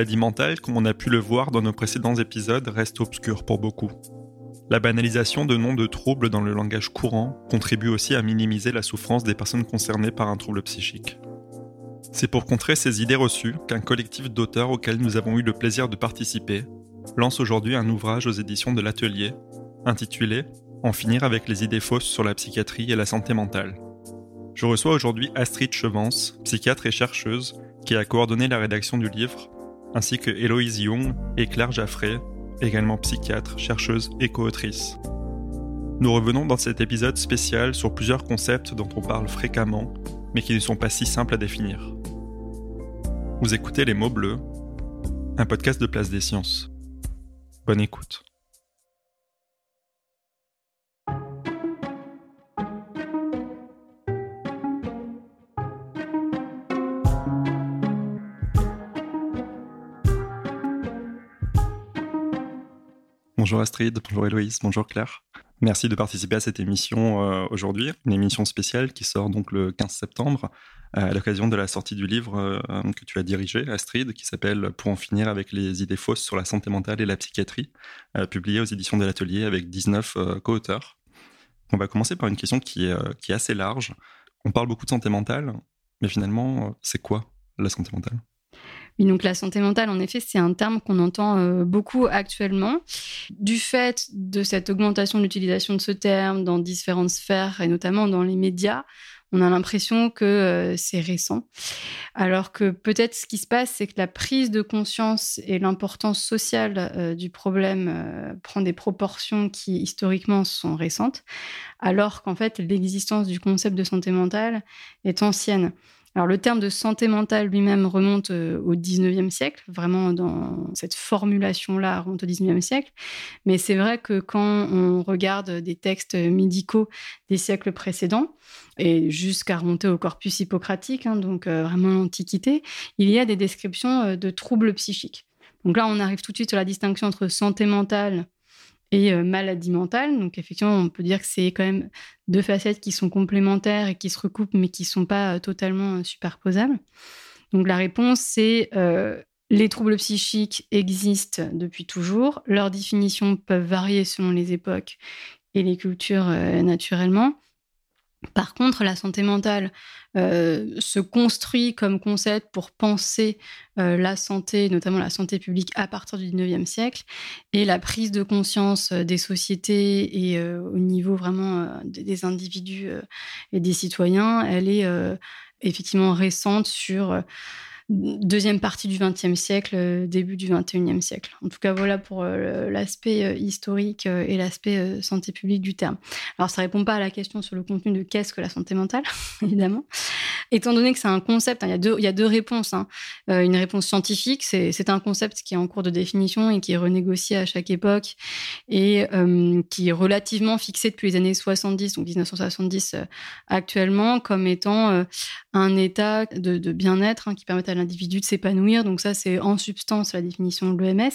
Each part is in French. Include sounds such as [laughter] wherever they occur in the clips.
Maladie mentale, comme on a pu le voir dans nos précédents épisodes, reste obscure pour beaucoup. La banalisation de noms de troubles dans le langage courant contribue aussi à minimiser la souffrance des personnes concernées par un trouble psychique. C'est pour contrer ces idées reçues qu'un collectif d'auteurs auquel nous avons eu le plaisir de participer lance aujourd'hui un ouvrage aux éditions de l'Atelier, intitulé En finir avec les idées fausses sur la psychiatrie et la santé mentale. Je reçois aujourd'hui Astrid Chevance, psychiatre et chercheuse, qui a coordonné la rédaction du livre ainsi que Héloïse Young et Claire Jaffray, également psychiatre, chercheuse et co-autrice. Nous revenons dans cet épisode spécial sur plusieurs concepts dont on parle fréquemment, mais qui ne sont pas si simples à définir. Vous écoutez Les mots bleus, un podcast de Place des Sciences. Bonne écoute. Bonjour Astrid, bonjour Héloïse, bonjour Claire. Merci de participer à cette émission euh, aujourd'hui, une émission spéciale qui sort donc le 15 septembre euh, à l'occasion de la sortie du livre euh, que tu as dirigé, Astrid, qui s'appelle Pour en finir avec les idées fausses sur la santé mentale et la psychiatrie, publié aux éditions de l'Atelier avec 19 co-auteurs. On va commencer par une question qui est, qui est assez large. On parle beaucoup de santé mentale, mais finalement, c'est quoi la santé mentale? Oui, donc la santé mentale, en effet, c'est un terme qu'on entend euh, beaucoup actuellement. Du fait de cette augmentation de l'utilisation de ce terme dans différentes sphères, et notamment dans les médias, on a l'impression que euh, c'est récent. Alors que peut-être ce qui se passe, c'est que la prise de conscience et l'importance sociale euh, du problème prend des proportions qui historiquement sont récentes, alors qu'en fait l'existence du concept de santé mentale est ancienne. Alors le terme de santé mentale lui-même remonte euh, au 19e siècle, vraiment dans cette formulation-là remonte au 19e siècle. Mais c'est vrai que quand on regarde des textes médicaux des siècles précédents, et jusqu'à remonter au corpus hippocratique, hein, donc euh, vraiment l'Antiquité, il y a des descriptions euh, de troubles psychiques. Donc là, on arrive tout de suite à la distinction entre santé mentale et euh, maladie mentale. Donc effectivement, on peut dire que c'est quand même deux facettes qui sont complémentaires et qui se recoupent, mais qui ne sont pas euh, totalement euh, superposables. Donc la réponse, c'est les troubles psychiques existent depuis toujours. Leurs définitions peuvent varier selon les époques et les cultures naturellement. Par contre, la santé mentale euh, se construit comme concept pour penser euh, la santé, notamment la santé publique, à partir du 19e siècle. Et la prise de conscience euh, des sociétés et au niveau vraiment des individus et des citoyens, elle est effectivement récente sur deuxième partie du XXe siècle, euh, début du XXIe siècle. En tout cas, voilà pour euh, l'aspect euh, historique et l'aspect santé publique du terme. Alors, ça répond pas à la question sur le contenu de qu'est-ce que la santé mentale, [laughs] évidemment. Étant donné que c'est un concept, hein, il, y a deux, réponses. Hein. une réponse scientifique, c'est un concept qui est en cours de définition et qui est renégocié à chaque époque et qui est relativement fixé depuis les années 70, donc 1970 actuellement, comme étant un état de, de bien-être hein, qui permet à l'individu de s'épanouir. Donc ça, c'est en substance la définition de l'OMS.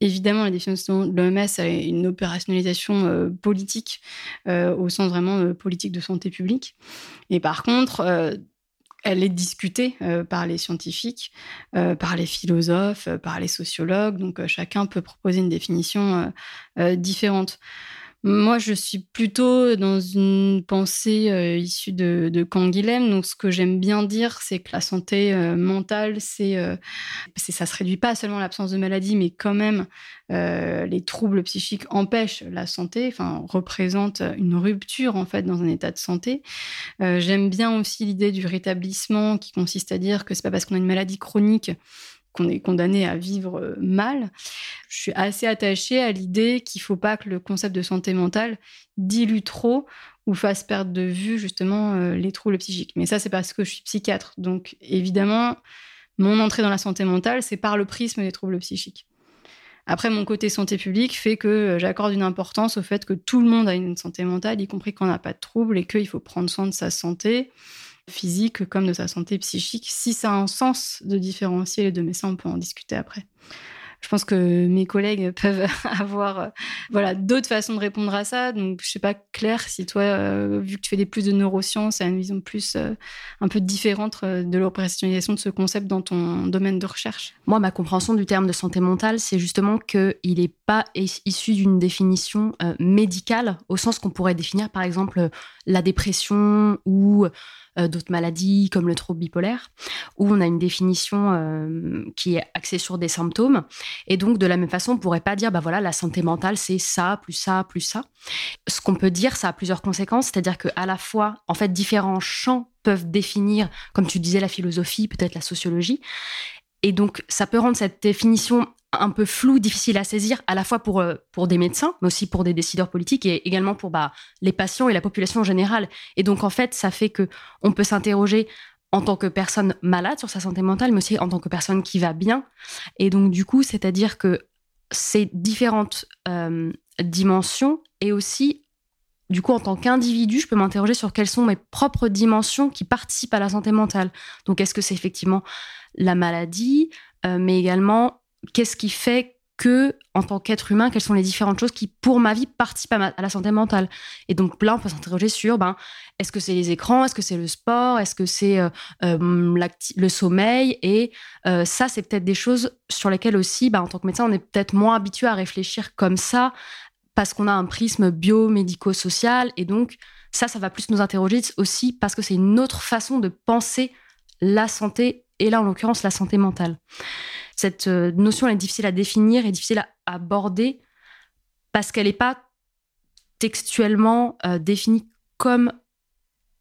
Évidemment, la définition de l'OMS a une opérationnalisation euh, politique euh, au sens vraiment euh, politique de santé publique. Et par contre, elle est discutée par les scientifiques, par les philosophes, par les sociologues. Donc chacun peut proposer une définition différente. Moi, je suis plutôt dans une pensée euh, issue de, de Canguilhem. Donc, ce que j'aime bien dire, c'est que la santé euh, mentale, euh, c'est, ça se réduit pas seulement à l'absence de maladie, mais quand même, les troubles psychiques empêchent la santé, enfin, représentent une rupture, en fait, dans un état de santé. j'aime bien aussi l'idée du rétablissement qui consiste à dire que c'est pas parce qu'on a une maladie chronique qu'on est condamné à vivre euh, mal. Je suis assez attachée à l'idée qu'il ne faut pas que le concept de santé mentale dilue trop ou fasse perdre de vue justement euh, les troubles psychiques. Mais ça, c'est parce que je suis psychiatre. Donc évidemment, mon entrée dans la santé mentale, c'est par le prisme des troubles psychiques. Après, mon côté santé publique fait que euh, j'accorde une importance au fait que tout le monde a une santé mentale, y compris quand on n'a pas de troubles, et qu'il faut prendre soin de sa santé physique comme de sa santé psychique. Si ça a un sens de différencier les deux, mais ça, on peut en discuter après. Je pense que mes collègues [laughs] peuvent avoir euh, voilà, d'autres façons de répondre à ça. Donc, je sais pas, Claire, si toi, euh, vu que tu fais des plus de neurosciences, tu as une vision plus euh, un peu différente de l'opérationnalisation de ce concept dans ton domaine de recherche? Moi, ma compréhension du terme de santé mentale, c'est justement qu'il n'est pas issu d'une définition médicale, au sens qu'on pourrait définir, par exemple, la dépression ou d'autres maladies comme le trouble bipolaire, où on a une définition euh, qui est axée sur des symptômes. Et donc, de la même façon, on pourrait pas dire, bah voilà, la santé mentale, c'est ça, plus ça, plus ça. Ce qu'on peut dire, ça a plusieurs conséquences, c'est-à-dire qu'à la fois, en fait, différents champs peuvent définir, comme tu disais, la philosophie, peut-être la sociologie. Et donc, ça peut rendre cette définition un peu flou, difficile à saisir, à la fois pour, euh, pour des médecins, mais aussi pour des décideurs politiques et également pour bah, les patients et la population en général. Et donc, en fait, ça fait que on peut s'interroger en tant que personne malade sur sa santé mentale, mais aussi en tant que personne qui va bien. Et donc, du coup, c'est-à-dire que ces différentes euh, dimensions et aussi, du coup, en tant qu'individu, je peux m'interroger sur quelles sont mes propres dimensions qui participent à la santé mentale. Donc, est-ce que c'est effectivement la maladie, euh, mais également qu'est-ce qui fait que, en tant qu'être humain, quelles sont les différentes choses qui, pour ma vie, participent à, la santé mentale? Et donc là, on peut s'interroger sur, ben, est-ce que c'est les écrans, est-ce que c'est le sport, est-ce que c'est euh, euh, le sommeil? Et euh, ça, c'est peut-être des choses sur lesquelles aussi, ben, en tant que médecin, on est peut-être moins habitué à réfléchir comme ça, parce qu'on a un prisme biomédico-social. Et donc, ça, ça va plus nous interroger aussi parce que c'est une autre façon de penser la santé, et là, en l'occurrence, la santé mentale. Cette euh, notion est difficile à définir et difficile à aborder parce qu'elle n'est pas textuellement euh, définie comme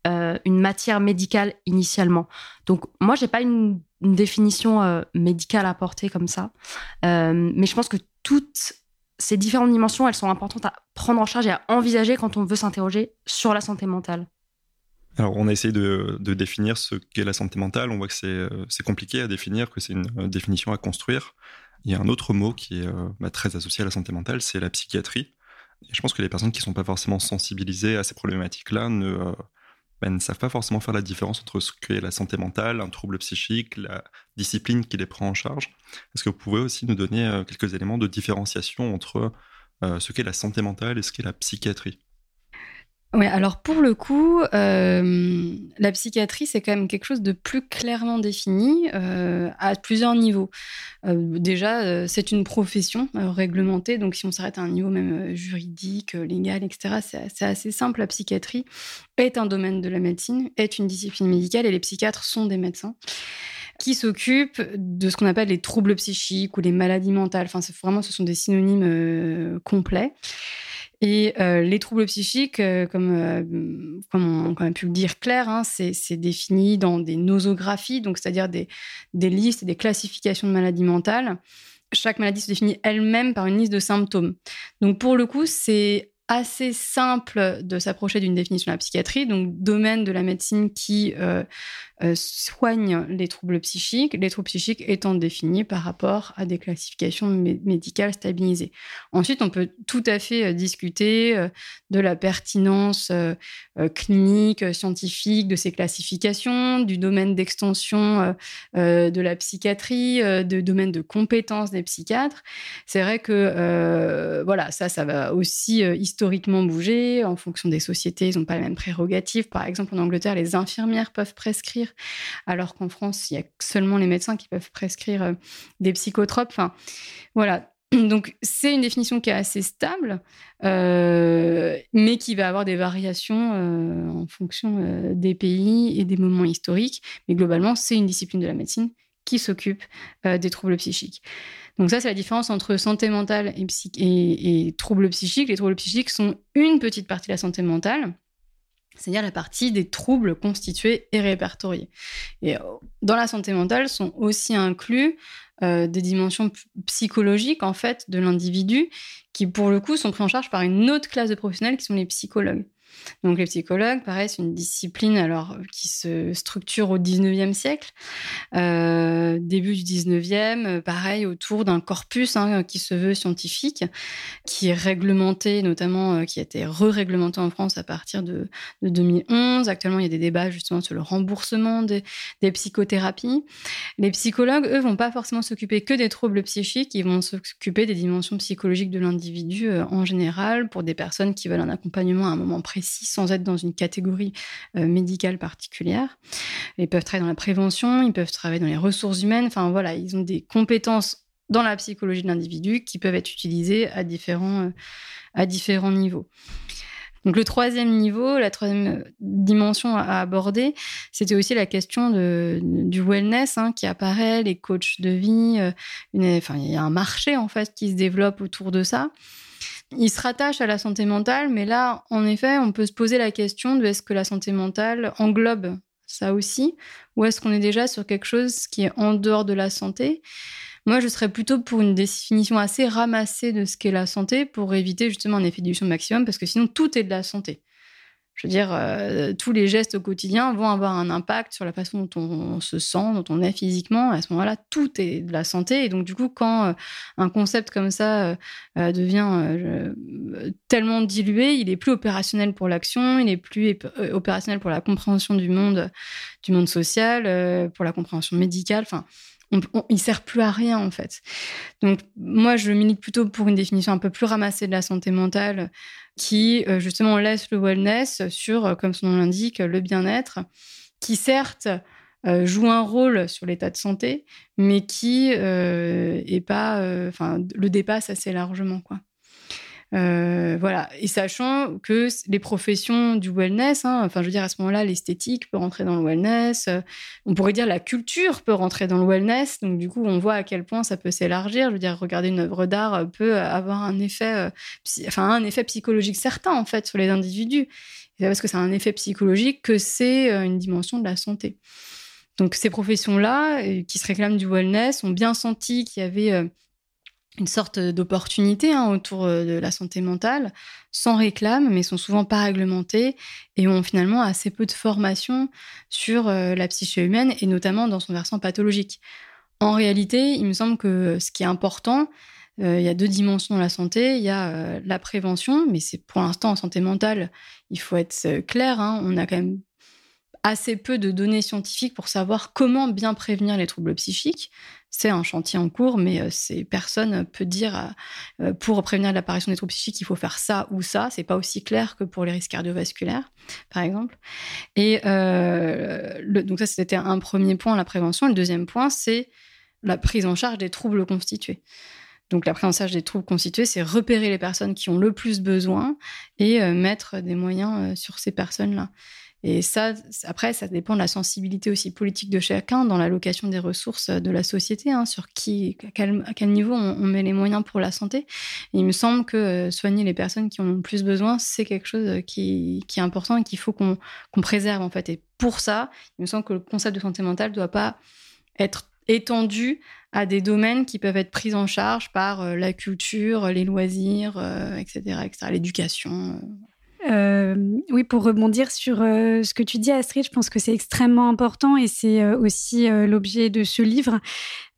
euh, une matière médicale initialement. Donc moi, j'ai pas une, définition médicale à porter comme ça, mais je pense que toutes ces différentes dimensions, elles sont importantes à prendre en charge et à envisager quand on veut s'interroger sur la santé mentale. Alors, on a essayé de, définir ce qu'est la santé mentale. On voit que euh, c'est compliqué à définir, que c'est une euh, définition à construire. Il y a un autre mot qui est euh, bah, très associé à la santé mentale, c'est la psychiatrie. Et je pense que les personnes qui ne sont pas forcément sensibilisées à ces problématiques-là bah, ne, savent pas forcément faire la différence entre ce qu'est la santé mentale, un trouble psychique, la discipline qui les prend en charge. Est-ce que vous pouvez aussi nous donner quelques éléments de différenciation entre ce qu'est la santé mentale et ce qu'est la psychiatrie? Oui, alors pour le coup, euh, la psychiatrie, c'est quand même quelque chose de plus clairement défini euh, à plusieurs niveaux. Euh, déjà, c'est une profession réglementée, donc si on s'arrête à un niveau même juridique, légal, etc., c'est assez simple. La psychiatrie est un domaine de la médecine, est une discipline médicale, et les psychiatres sont des médecins qui s'occupent de ce qu'on appelle les troubles psychiques ou les maladies mentales. Enfin, vraiment, ce sont des synonymes complets. Et euh, les troubles psychiques, euh, comme, euh, comme, on, a pu le dire Claire, hein, c'est défini dans des nosographies, c'est-à-dire des, des listes et des classifications de maladies mentales. Chaque maladie se définit elle-même par une liste de symptômes. Donc pour le coup, c'est assez simple de s'approcher d'une définition de la psychiatrie, donc domaine de la médecine qui euh, euh, soigne les troubles psychiques, les troubles psychiques étant définis par rapport à des classifications médicales stabilisées. Ensuite, on peut tout à fait euh, discuter de la pertinence clinique, scientifique de ces classifications, du domaine d'extension de la psychiatrie, de domaine de compétences des psychiatres. C'est vrai que voilà, ça, ça va aussi historiquement bouger en fonction des sociétés. Ils n'ont pas les mêmes prérogatives. Par exemple, en Angleterre, les infirmières peuvent prescrire, alors qu'en France, il y a seulement les médecins qui peuvent prescrire euh, des psychotropes. Enfin, voilà. [clears throat] Donc, c'est une définition qui est assez stable, euh, mais qui va avoir des variations euh, en fonction des pays et des moments historiques. Mais globalement, c'est une discipline de la médecine qui s'occupe des troubles psychiques. Donc ça, c'est la différence entre santé mentale et, et, troubles psychiques. Les troubles psychiques sont une petite partie de la santé mentale c'est-à-dire la partie des troubles constitués et répertoriés. Et dans la santé mentale sont aussi inclus euh, des dimensions psychologiques en fait de l'individu qui pour le coup sont pris en charge par une autre classe de professionnels qui sont les psychologues. Donc les psychologues, pareil, c'est une discipline alors qui se structure au 19e siècle, euh, début du 19e, euh, pareil, autour d'un corpus hein, qui se veut scientifique, qui est réglementé, notamment euh, qui a été re-réglementé en France à partir de, 2011. Actuellement, il y a des débats justement sur le remboursement des, psychothérapies. Les psychologues, eux, vont pas forcément s'occuper que des troubles psychiques, ils vont s'occuper des dimensions psychologiques de l'individu en général pour des personnes qui veulent un accompagnement à un moment précis sans être dans une catégorie euh, médicale particulière. Ils peuvent travailler dans la prévention, ils peuvent travailler dans les ressources humaines. Enfin voilà, ils ont des compétences dans la psychologie de l'individu qui peuvent être utilisées à différents, euh, à différents niveaux. Donc le troisième niveau, la troisième dimension à aborder, c'était aussi la question du wellness hein, qui apparaît, les coachs de vie. Euh, enfin, il y a un marché en fait qui se développe autour de ça il se rattache à la santé mentale, mais là, en effet, on peut se poser la question de est-ce que la santé mentale englobe ça aussi, ou est-ce qu'on est déjà sur quelque chose qui est en dehors de la santé? Moi, je serais plutôt pour une définition assez ramassée de ce qu'est la santé pour éviter justement un effet d'édition maximum, parce que sinon, tout est de la santé. Je veux dire, euh, tous les gestes au quotidien vont avoir un impact sur la façon dont on, se sent, dont on est physiquement. À ce moment-là, tout est de la santé. Et donc, du coup, quand euh, un concept comme ça euh, devient tellement dilué, il est plus opérationnel pour l'action, il est plus opérationnel pour la compréhension du monde, du monde social, pour la compréhension médicale. Enfin, on, il sert plus à rien en fait. Donc moi, je milite plutôt pour une définition un peu plus ramassée de la santé mentale, qui euh, justement laisse le wellness sur, euh, comme son nom l'indique, le bien-être, qui certes euh, joue un rôle sur l'état de santé, mais qui est pas, enfin, le dépasse assez largement quoi. Euh, voilà. Et sachant que les professions du wellness, hein, enfin, je veux dire, à ce moment-là, l'esthétique peut rentrer dans le wellness. Euh, on pourrait dire la culture peut rentrer dans le wellness. Donc, du coup, on voit à quel point ça peut s'élargir. Je veux dire, regarder une œuvre d'art peut avoir un effet, euh, enfin, un effet psychologique certain, en fait, sur les individus. C'est parce que c'est un effet psychologique que c'est une dimension de la santé. Donc, ces professions-là, qui se réclament du wellness, ont bien senti qu'il y avait une sorte d'opportunité hein, autour euh, de la santé mentale, sans réclame, mais sont souvent pas réglementées et ont finalement assez peu de formation sur euh, la psyché humaine et notamment dans son versant pathologique. En réalité, il me semble que ce qui est important, euh, il y a deux dimensions dans la santé. Il y a la prévention, mais c'est pour l'instant en santé mentale, il faut être clair. Hein, on a quand même assez peu de données scientifiques pour savoir comment bien prévenir les troubles psychiques. C'est un chantier en cours, mais euh, c'est personne peut dire euh, pour prévenir l'apparition des troubles psychiques, il faut faire ça ou ça. C'est pas aussi clair que pour les risques cardiovasculaires, par exemple. Et euh, donc ça, c'était un premier point, la prévention. Le deuxième point, c'est la prise en charge des troubles constitués. Donc la prise en charge des troubles constitués, c'est repérer les personnes qui ont le plus besoin et mettre des moyens sur ces personnes-là. Et ça, après, ça dépend de la sensibilité aussi politique de chacun dans l'allocation des ressources de la société, hein, sur qui, à quel, niveau on, met les moyens pour la santé. il me semble que euh, soigner les personnes qui en ont le plus besoin, c'est quelque chose qui, est important et qu'il faut qu'on préserve, en fait. Et pour ça, il me semble que le concept de santé mentale ne doit pas être étendu à des domaines qui peuvent être pris en charge par euh, la culture, les loisirs, etc., euh, etc., l'éducation. Euh, oui, pour rebondir sur euh, ce que tu dis, Astrid, je pense que c'est extrêmement important et c'est euh, aussi l'objet de ce livre.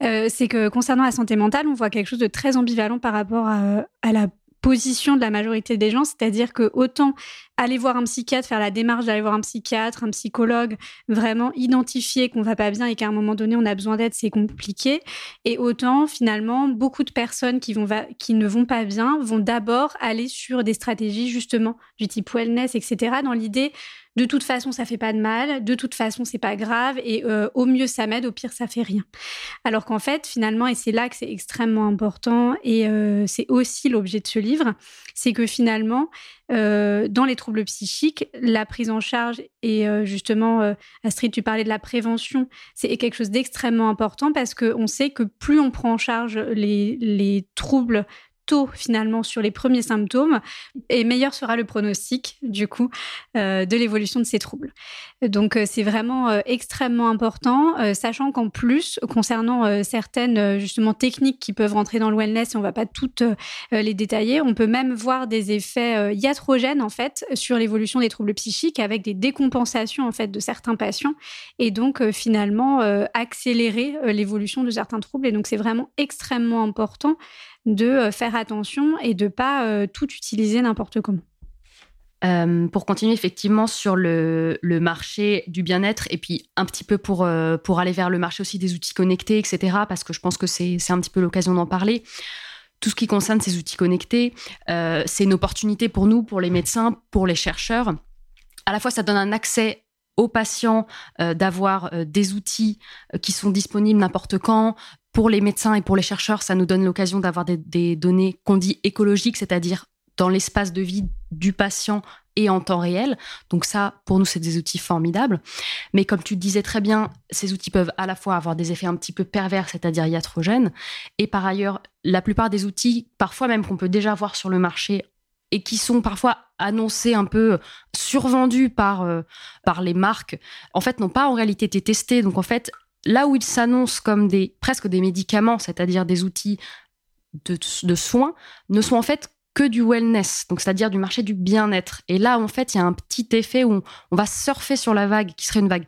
c'est que concernant la santé mentale, on voit quelque chose de très ambivalent par rapport à, à la position de la majorité des gens, c'est-à-dire que autant aller voir un psychiatre, faire la démarche d'aller voir un psychiatre, un psychologue, vraiment identifier qu'on va pas bien et qu'à un moment donné on a besoin d'aide, c'est compliqué. Et autant finalement, beaucoup de personnes qui vont qui ne vont pas bien vont d'abord aller sur des stratégies justement du type wellness, etc. Dans l'idée de toute façon, ça fait pas de mal, de toute façon, c'est pas grave, et euh, au mieux, ça m'aide, au pire, ça fait rien. Alors qu'en fait, finalement, et c'est là que c'est extrêmement important, et euh, c'est aussi l'objet de ce livre, c'est que finalement, euh, dans les troubles psychiques, la prise en charge, et justement, Astrid, tu parlais de la prévention, c'est quelque chose d'extrêmement important parce qu'on sait que plus on prend en charge les, les troubles tôt finalement sur les premiers symptômes et meilleur sera le pronostic du coup euh, de l'évolution de ces troubles. Donc euh, c'est vraiment euh, extrêmement important, sachant qu'en plus concernant certaines justement techniques qui peuvent rentrer dans le wellness, et on va pas toutes les détailler, on peut même voir des effets iatrogènes en fait sur l'évolution des troubles psychiques avec des décompensations en fait de certains patients et donc finalement accélérer l'évolution de certains troubles et donc c'est vraiment extrêmement important de euh, faire attention et de pas euh, tout utiliser n'importe comment. Euh, pour continuer effectivement sur le, marché du bien-être et puis un petit peu pour, pour aller vers le marché aussi des outils connectés, etc., parce que je pense que c'est un petit peu l'occasion d'en parler. Tout ce qui concerne ces outils connectés, c'est une opportunité pour nous, pour les médecins, pour les chercheurs. À la fois, ça donne un accès aux patients d'avoir des outils qui sont disponibles n'importe quand, pour les médecins et pour les chercheurs, ça nous donne l'occasion d'avoir des, données qu'on dit écologiques, c'est-à-dire dans l'espace de vie du patient et en temps réel. Donc ça, pour nous, c'est des outils formidables. Mais comme tu disais très bien, ces outils peuvent à la fois avoir des effets un petit peu pervers, c'est-à-dire iatrogènes, et par ailleurs, la plupart des outils, parfois même qu'on peut déjà voir sur le marché et qui sont parfois annoncés un peu survendus par, euh, par les marques, en fait, n'ont pas en réalité été testés. Donc en fait, là où ils s'annoncent comme des, presque des médicaments, c'est-à-dire des outils de, soins, ne sont en fait que du wellness, c'est-à-dire du marché du bien-être. Et là, en fait, il y a un petit effet où on, va surfer sur la vague qui serait une vague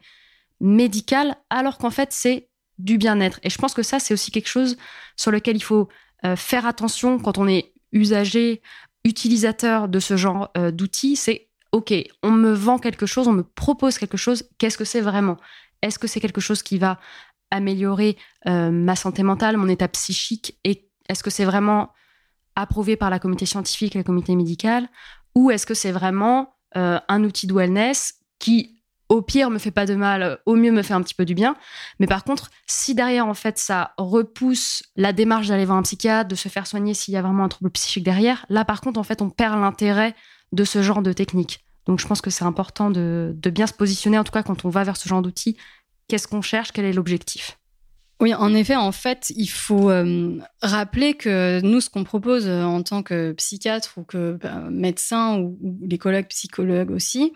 médicale, alors qu'en fait, c'est du bien-être. Et je pense que ça, c'est aussi quelque chose sur lequel il faut euh, faire attention quand on est usager, utilisateur de ce genre euh, d'outils. C'est OK, on me vend quelque chose, on me propose quelque chose, qu'est-ce que c'est vraiment? Est-ce que c'est quelque chose qui va améliorer euh, ma santé mentale, mon état psychique Et est-ce que c'est vraiment approuvé par la communauté scientifique, la communauté médicale Ou est-ce que c'est vraiment euh, un outil de wellness qui, au pire, me fait pas de mal, au mieux me fait un petit peu du bien Mais par contre, si derrière, en fait, ça repousse la démarche d'aller voir un psychiatre, de se faire soigner s'il y a vraiment un trouble psychique derrière, là, par contre, en fait, on perd l'intérêt de ce genre de technique. Donc je pense que c'est important de, bien se positionner, en tout cas quand on va vers ce genre d'outils. Qu'est-ce qu'on cherche? Quel est l'objectif? Oui, en effet, en fait, il faut euh, rappeler que nous, ce qu'on propose euh, en tant que psychiatre ou que bah, médecin ou, les collègues psychologues aussi,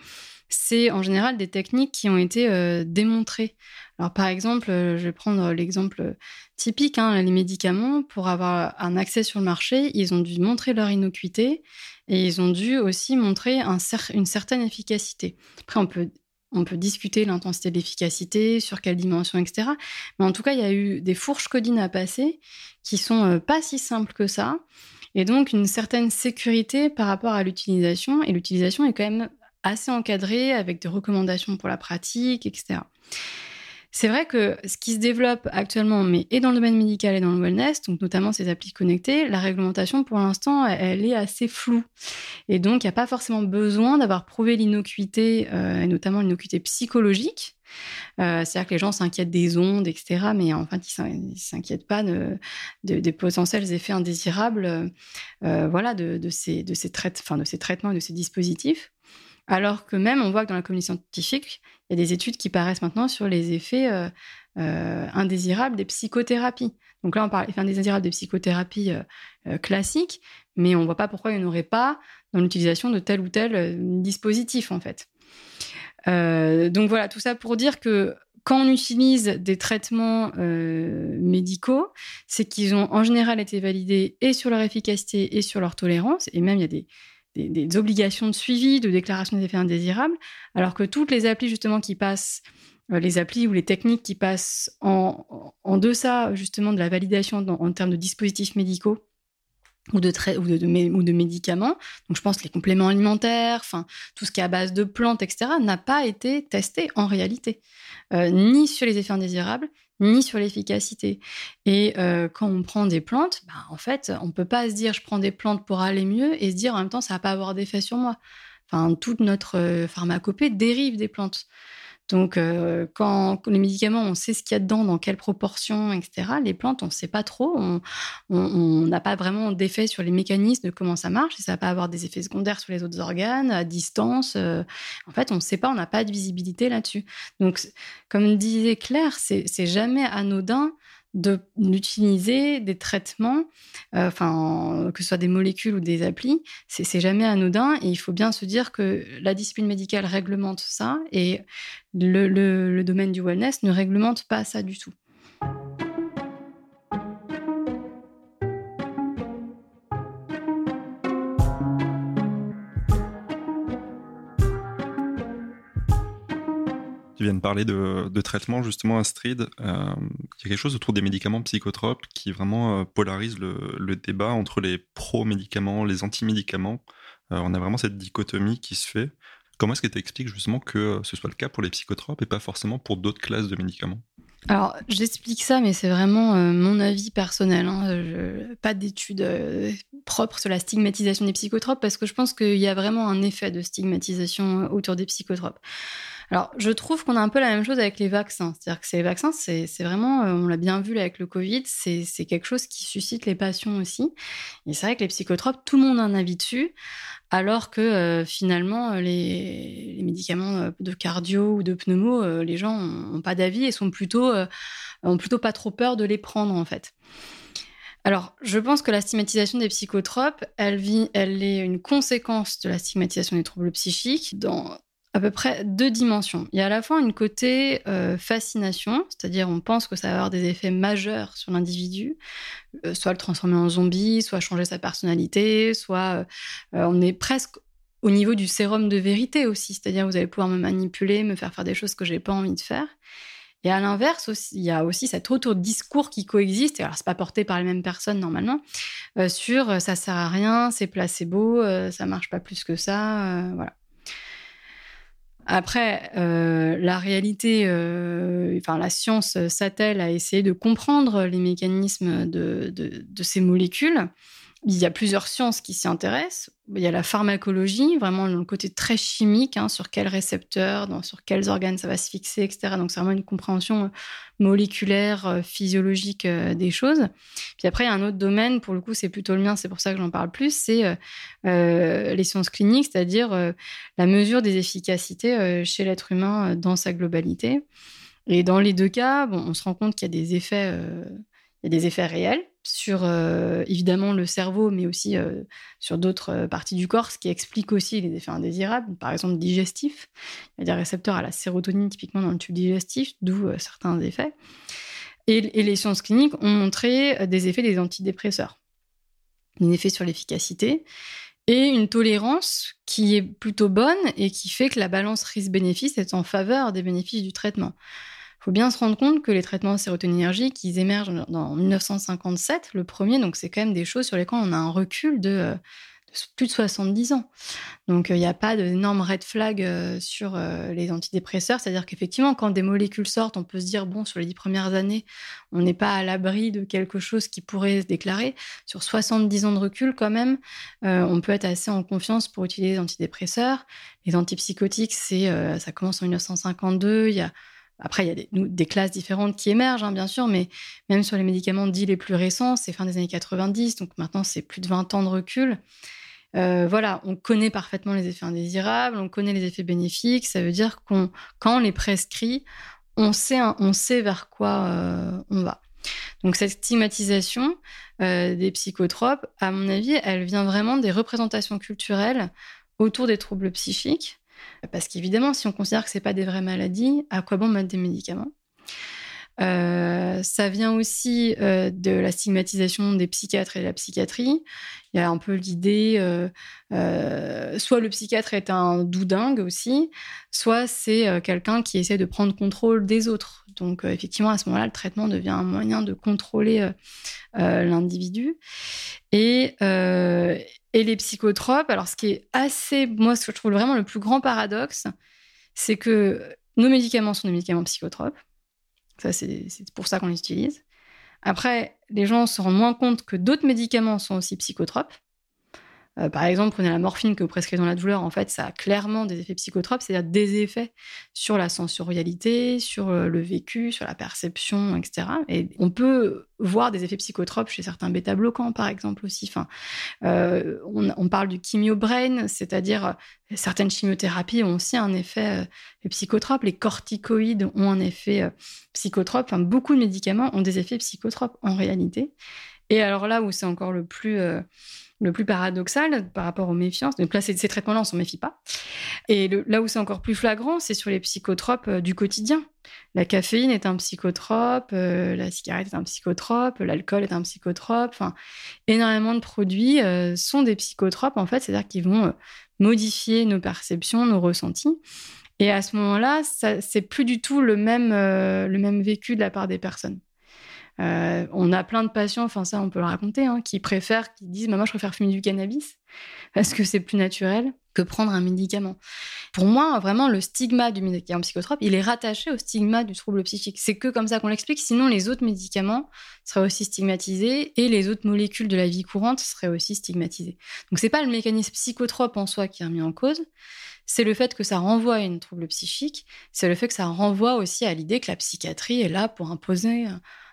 c'est en général des techniques qui ont été euh, démontrées. Alors, par exemple, je vais prendre l'exemple typique, hein, les médicaments, pour avoir un accès sur le marché, ils ont dû montrer leur innocuité et ils ont dû aussi montrer une certaine efficacité. Après, on peut, on peut discuter l'intensité de l'efficacité, sur quelle dimension, etc. Mais en tout cas, il y a eu des fourches codines à passer qui sont euh, pas si simples que ça. Et donc, une certaine sécurité par rapport à l'utilisation. Et l'utilisation est quand même assez encadrée avec des recommandations pour la pratique, etc. C'est vrai que ce qui se développe actuellement, mais et dans le domaine médical et dans le wellness, donc notamment ces applis connectées, la réglementation pour l'instant, elle est assez floue. Et donc, il n'y a pas forcément besoin d'avoir prouvé l'innocuité, euh, et notamment l'innocuité psychologique. Euh, C'est-à-dire que les gens s'inquiètent des ondes, etc. Mais en fait, ils ne s'inquiètent pas de, des potentiels effets indésirables euh, voilà, de, de, ces, de, ces de ces traitements et de ces dispositifs. Alors que même, on voit que dans la communauté scientifique, il y a des études qui paraissent maintenant sur les effets euh, euh, indésirables des psychothérapies. Donc là, on parle d'effets indésirables des psychothérapies euh, classiques, mais on ne voit pas pourquoi il n'y en aurait pas dans l'utilisation de tel ou tel dispositif, en fait. donc voilà, tout ça pour dire que quand on utilise des traitements médicaux, c'est qu'ils ont en général été validés et sur leur efficacité et sur leur tolérance, et même il y a des des, obligations de suivi, de déclaration des effets indésirables, alors que toutes les applis justement qui passent, euh, les applis ou les techniques qui passent en, en deçà justement de la validation en termes de dispositifs médicaux ou de, ou, ou de médicaments, donc je pense les compléments alimentaires, enfin tout ce qui est à base de plantes, etc., n'a pas été testé en réalité, euh, ni sur les effets indésirables, ni sur l'efficacité. Et euh, quand on prend des plantes, bah, en fait, on peut pas se dire je prends des plantes pour aller mieux et se dire en même temps ça va pas avoir d'effet sur moi. Enfin, toute notre pharmacopée dérive des plantes. Donc, euh, quand les médicaments, on sait ce qu'il y a dedans, dans quelle proportion, etc. Les plantes, on ne sait pas trop. On n'a pas vraiment d'effet sur les mécanismes de comment ça marche. Et ça va pas avoir des effets secondaires sur les autres organes, à distance. Euh. en fait, on ne sait pas, on n'a pas de visibilité là-dessus. Donc, comme disait Claire, c'est jamais anodin d'utiliser des traitements, euh, que ce soit des molécules ou des applis, c'est jamais anodin et il faut bien se dire que la discipline médicale réglemente ça et le domaine du wellness ne réglemente pas ça du tout. Tu viens de parler de, traitement, justement, Astrid. Euh, il y a quelque chose autour des médicaments psychotropes qui vraiment euh, polarise le, débat entre les pro-médicaments, les anti-médicaments. Euh, on a vraiment cette dichotomie qui se fait. Comment est-ce que tu expliques justement que ce soit le cas pour les psychotropes et pas forcément pour d'autres classes de médicaments? Alors, j'explique ça, mais c'est vraiment mon avis personnel. Hein. pas d'études propres sur la stigmatisation des psychotropes, parce que je pense qu'il y a vraiment un effet de stigmatisation autour des psychotropes. Alors, je trouve qu'on a un peu la même chose avec les vaccins. C'est-à-dire que les vaccins, c'est vraiment, euh, on l'a bien vu avec le Covid, c'est quelque chose qui suscite les passions aussi. Et c'est vrai que les psychotropes, tout le monde a un avis dessus, alors que euh, finalement, euh, les, médicaments de cardio ou de pneumo, les gens n'ont pas d'avis et sont plutôt, ont plutôt pas trop peur de les prendre en fait. Alors, je pense que la stigmatisation des psychotropes, elle, vit, elle est une conséquence de la stigmatisation des troubles psychiques dans à peu près deux dimensions. Il y a à la fois une côté euh, fascination, c'est-à-dire on pense que ça va avoir des effets majeurs sur l'individu, euh, soit le transformer en zombie, soit changer sa personnalité, soit euh, on est presque au niveau du sérum de vérité aussi, c'est-à-dire vous allez pouvoir me manipuler, me faire faire des choses que j'ai pas envie de faire. Et à l'inverse, il y a aussi cet autre discours qui coexiste, et alors c'est pas porté par les mêmes personnes normalement, sur ça sert à rien, c'est placebo, ça marche pas plus que ça, voilà. Après, euh, la réalité, euh, enfin la science s'attelle à essayer de comprendre les mécanismes de ces molécules. Il y a plusieurs sciences qui s'y intéressent. Il y a la pharmacologie, vraiment le côté très chimique, hein, sur quels récepteurs, sur quels organes ça va se fixer, etc. Donc c'est vraiment une compréhension euh, moléculaire, euh, physiologique euh, des choses. Puis après, il y a un autre domaine, pour le coup, c'est plutôt le mien, c'est pour ça que j'en parle plus, c'est les sciences cliniques, c'est-à-dire la mesure des efficacités chez l'être humain dans sa globalité. Et dans les deux cas, bon, on se rend compte qu'il y a des effets, il y a des effets réels sur euh, évidemment le cerveau, mais aussi euh, sur d'autres euh, parties du corps, ce qui explique aussi les effets indésirables, par exemple digestifs. Il y a des récepteurs à la sérotonine typiquement dans le tube digestif, d'où certains effets. Et, les sciences cliniques ont montré des effets des antidépresseurs, un effet sur l'efficacité et une tolérance qui est plutôt bonne et qui fait que la balance risque-bénéfice est en faveur des bénéfices du traitement. Il faut bien se rendre compte que les traitements de sérotoninergique, ils émergent en 1957, le premier, donc c'est quand même des choses sur lesquelles on a un recul de, euh, plus de 70 ans. Donc euh, il n'y a pas d'énorme red flag euh, sur les antidépresseurs, c'est-à-dire qu'effectivement, quand des molécules sortent, on peut se dire, bon, sur les dix premières années, on n'est pas à l'abri de quelque chose qui pourrait se déclarer. Sur 70 ans de recul, quand même, on peut être assez en confiance pour utiliser les antidépresseurs. Les antipsychotiques, c'est, ça commence en 1952, il y a après, il y a des, classes différentes qui émergent, hein, bien sûr, mais même sur les médicaments dits les plus récents, c'est fin des années 90, donc maintenant c'est plus de 20 ans de recul. Euh, voilà, on connaît parfaitement les effets indésirables, on connaît les effets bénéfiques. Ça veut dire qu'on, quand on les prescrit, on sait, on sait vers quoi euh, on va. Donc cette stigmatisation euh, des psychotropes, à mon avis, elle vient vraiment des représentations culturelles autour des troubles psychiques parce qu'évidemment, si on considère que ce pas des vraies maladies, à quoi bon mettre des médicaments? Euh, ça vient aussi euh, de la stigmatisation des psychiatres et de la psychiatrie. Il y a un peu l'idée, euh, soit le psychiatre est un doudingue aussi, soit c'est quelqu'un qui essaie de prendre contrôle des autres. Donc effectivement, à ce moment-là, le traitement devient un moyen de contrôler l'individu. Et, et les psychotropes, alors ce qui est assez, moi, ce que je trouve vraiment le plus grand paradoxe, c'est que nos médicaments sont des médicaments psychotropes. Ça, c'est pour ça qu'on les utilise. Après, les gens se rendent moins compte que d'autres médicaments sont aussi psychotropes. Euh, par exemple, prenez la morphine que vous prescrivez dans la douleur, en fait, ça a clairement des effets psychotropes, c'est-à-dire des effets sur la sensorialité, sur euh, le vécu, sur la perception, etc. Et on peut voir des effets psychotropes chez certains bêta-bloquants, par exemple, aussi. Enfin, euh, on, parle du chimio-brain, c'est-à-dire certaines chimiothérapies ont aussi un effet psychotrope. Les corticoïdes ont un effet psychotrope. Enfin, beaucoup de médicaments ont des effets psychotropes en réalité. Et alors là où c'est encore le plus le plus paradoxal par rapport aux méfiances. Donc là, ces, traitements-là, on s'en méfie pas. Et là où c'est encore plus flagrant, c'est sur les psychotropes euh, du quotidien. La caféine est un psychotrope, euh, la cigarette est un psychotrope, l'alcool est un psychotrope. Enfin, énormément de produits euh, sont des psychotropes, en fait, c'est-à-dire qu'ils vont modifier nos perceptions, nos ressentis. Et à ce moment-là, c'est plus du tout le même, le même vécu de la part des personnes. Euh, on a plein de patients, enfin ça on peut le raconter, hein, qui préfèrent, qui disent moi je préfère fumer du cannabis parce que c'est plus naturel que prendre un médicament. Pour moi, vraiment, le stigma du médicament psychotrope, il est rattaché au stigma du trouble psychique. C'est que comme ça qu'on l'explique, sinon les autres médicaments seraient aussi stigmatisés et les autres molécules de la vie courante seraient aussi stigmatisées. Donc c'est pas le mécanisme psychotrope en soi qui est remis en cause, c'est le fait que ça renvoie à une trouble psychique, c'est le fait que ça renvoie aussi à l'idée que la psychiatrie est là pour imposer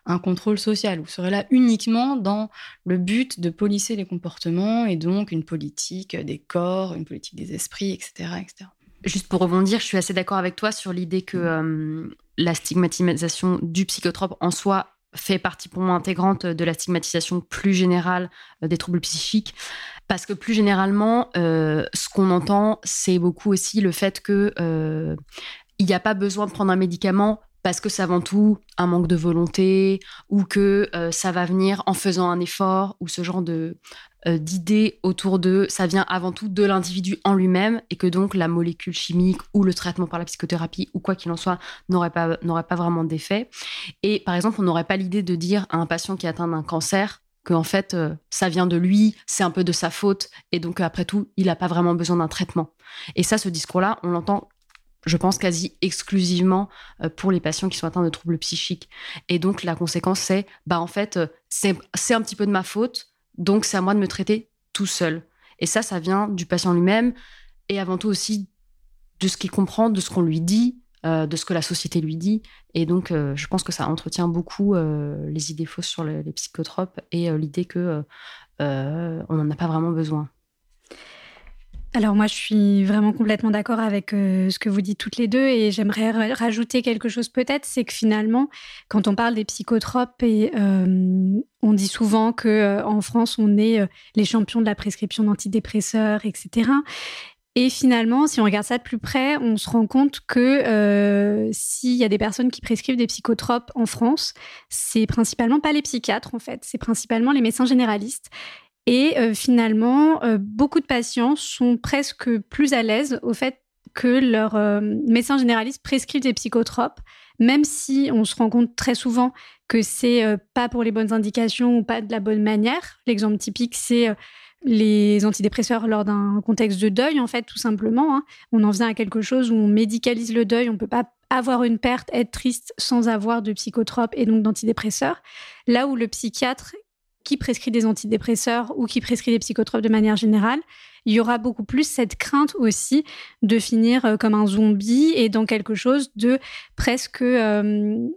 un contrôle social, ou serait là uniquement dans le but de polisser les comportements et donc une politique des corps, une politique des esprits, etc. etc. Juste pour rebondir, je suis assez d'accord avec toi sur l'idée que euh, la stigmatisation du psychotrope en soi fait partie pour moi intégrante de la stigmatisation plus générale euh, des troubles psychiques. Parce que plus généralement, euh, ce qu'on entend, c'est beaucoup aussi le fait que il n'y a pas besoin de prendre un médicament parce que c'est avant tout un manque de volonté ou que euh, ça va venir en faisant un effort ou ce genre de euh, d'idées autour de ça vient avant tout de l'individu en lui-même et que donc la molécule chimique ou le traitement par la psychothérapie ou quoi qu'il en soit n'aurait pas pas vraiment d'effet et par exemple on n'aurait pas l'idée de dire à un patient qui atteint d'un cancer que en fait euh, ça vient de lui, c'est un peu de sa faute et donc après tout il n'a pas vraiment besoin d'un traitement. Et ça, ce discours-là, on l'entend je pense quasi exclusivement euh, pour les patients qui sont atteints de troubles psychiques. Et donc la conséquence, c'est, bah en fait, euh, c'est un petit peu de ma faute, donc c'est à moi de me traiter tout seul. Et ça, ça vient du patient lui-même et avant tout aussi de ce qu'il comprend, de ce qu'on lui dit, euh, de ce que la société lui dit. Et donc, je pense que ça entretient beaucoup les idées fausses sur les, psychotropes et l'idée que on n'en a pas vraiment besoin. Alors moi, je suis vraiment complètement d'accord avec euh, ce que vous dites toutes les deux et j'aimerais rajouter quelque chose peut-être, c'est que finalement, quand on parle des psychotropes, et, euh, on dit souvent que euh, en France, on est les champions de la prescription d'antidépresseurs, etc. Et finalement, si on regarde ça de plus près, on se rend compte que s'il y a des personnes qui prescrivent des psychotropes en France, c'est principalement pas les psychiatres en fait, c'est principalement les médecins généralistes. Et euh, finalement, euh, beaucoup de patients sont presque plus à l'aise au fait que leur euh, médecin généraliste prescrive des psychotropes, même si on se rend compte très souvent que c'est pas pour les bonnes indications ou pas de la bonne manière. L'exemple typique, c'est les antidépresseurs lors d'un contexte de deuil, en fait, tout simplement. Hein. On en vient à quelque chose où on médicalise le deuil, on ne peut pas avoir une perte, être triste sans avoir de psychotropes et donc d'antidépresseurs. Là où le psychiatre qui prescrit des antidépresseurs ou qui prescrit des psychotropes de manière générale, il y aura beaucoup plus cette crainte aussi de finir euh, comme un zombie et dans quelque chose de presque euh,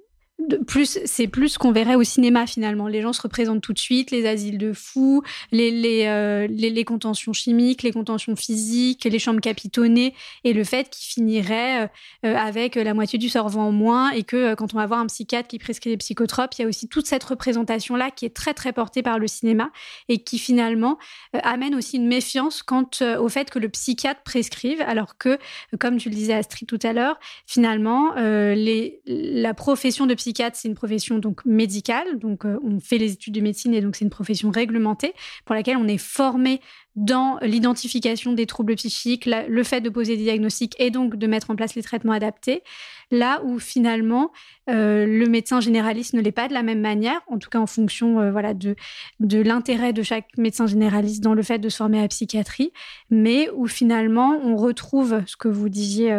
plus, c'est plus qu'on verrait au cinéma finalement. Les gens se représentent tout de suite, les asiles de fous, les, euh, contentions chimiques, les contentions physiques, les chambres capitonnées, et le fait qu'ils finiraient euh, euh, avec la moitié du cerveau en moins, et que quand on va voir un psychiatre qui prescrit des psychotropes, il y a aussi toute cette représentation-là qui est très très portée par le cinéma, et qui finalement amène aussi une méfiance quant au fait que le psychiatre prescrive, alors que, comme tu le disais Astrid tout à l'heure, finalement, la profession de psychiatre c'est une profession donc médicale, donc euh, on fait les études de médecine et donc c'est une profession réglementée pour laquelle on est formé dans l'identification des troubles psychiques, le fait de poser des diagnostics et donc de mettre en place les traitements adaptés, là où finalement euh, le médecin généraliste ne l'est pas de la même manière, en tout cas en fonction euh, voilà, de, de l'intérêt de chaque médecin généraliste dans le fait de se former à la psychiatrie, mais où finalement on retrouve ce que vous disiez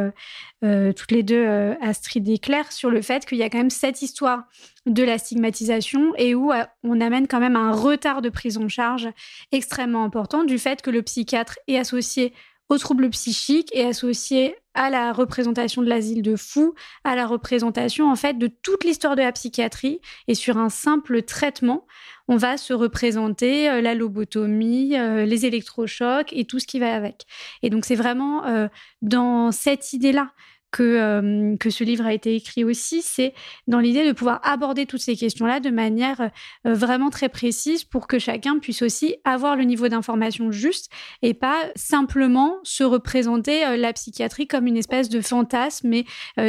euh, toutes les deux, Astrid et Claire, sur le fait qu'il y a quand même cette histoire de la stigmatisation et où euh, on amène quand même un retard de prise en charge extrêmement important du fait que le psychiatre est associé aux troubles psychiques et associé à la représentation de l'asile de fou, à la représentation en fait de toute l'histoire de la psychiatrie et sur un simple traitement, on va se représenter euh, la lobotomie, euh, les électrochocs et tout ce qui va avec. Et donc c'est vraiment dans cette idée-là que, euh, que ce livre a été écrit aussi, c'est dans l'idée de pouvoir aborder toutes ces questions-là de manière euh, vraiment très précise pour que chacun puisse aussi avoir le niveau d'information juste et pas simplement se représenter euh, la psychiatrie comme une espèce de fantasme et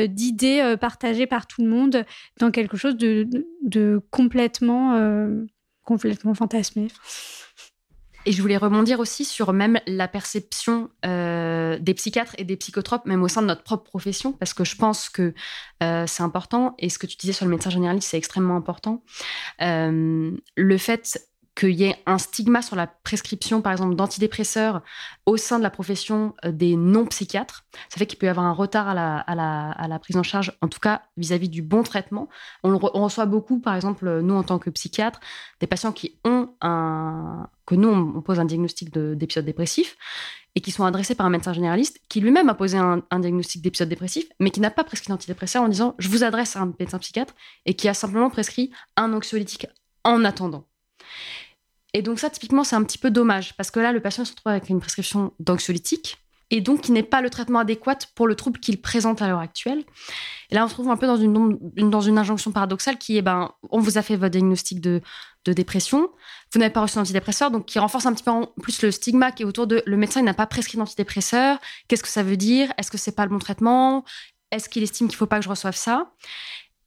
d'idées partagées par tout le monde dans quelque chose de, de complètement, complètement fantasmé. Et je voulais rebondir aussi sur même la perception euh, des psychiatres et des psychotropes, même au sein de notre propre profession, parce que je pense que euh, c'est important. Et ce que tu disais sur le médecin généraliste, c'est extrêmement important. Euh, le fait qu'il y ait un stigma sur la prescription, par exemple, d'antidépresseurs au sein de la profession euh, des non-psychiatres. Ça fait qu'il peut y avoir un retard à la, prise en charge, en tout cas vis-à-vis du bon traitement. On, reçoit beaucoup, par exemple, nous, en tant que psychiatres, des patients qui ont un... que nous, on pose un diagnostic d'épisode dépressif et qui sont adressés par un médecin généraliste qui lui-même a posé un, un diagnostic d'épisode dépressif, mais qui n'a pas prescrit d'antidépresseur en disant je vous adresse à un médecin psychiatre et qui a simplement prescrit un anxiolytique en attendant. Et donc ça, typiquement, c'est un petit peu dommage, parce que là, le patient se retrouve avec une prescription d'anxiolytique, et donc qui n'est pas le traitement adéquat pour le trouble qu'il présente à l'heure actuelle. Et là, on se trouve un peu dans une, dans une injonction paradoxale qui est, ben, on vous a fait votre diagnostic de, de dépression, vous n'avez pas reçu d'antidépresseur, donc qui renforce un petit peu plus le stigma qui est autour de le médecin n'a pas prescrit d'antidépresseur, qu'est-ce que ça veut dire, est-ce que c'est pas le bon traitement, est-ce qu'il estime qu'il faut pas que je reçoive ça,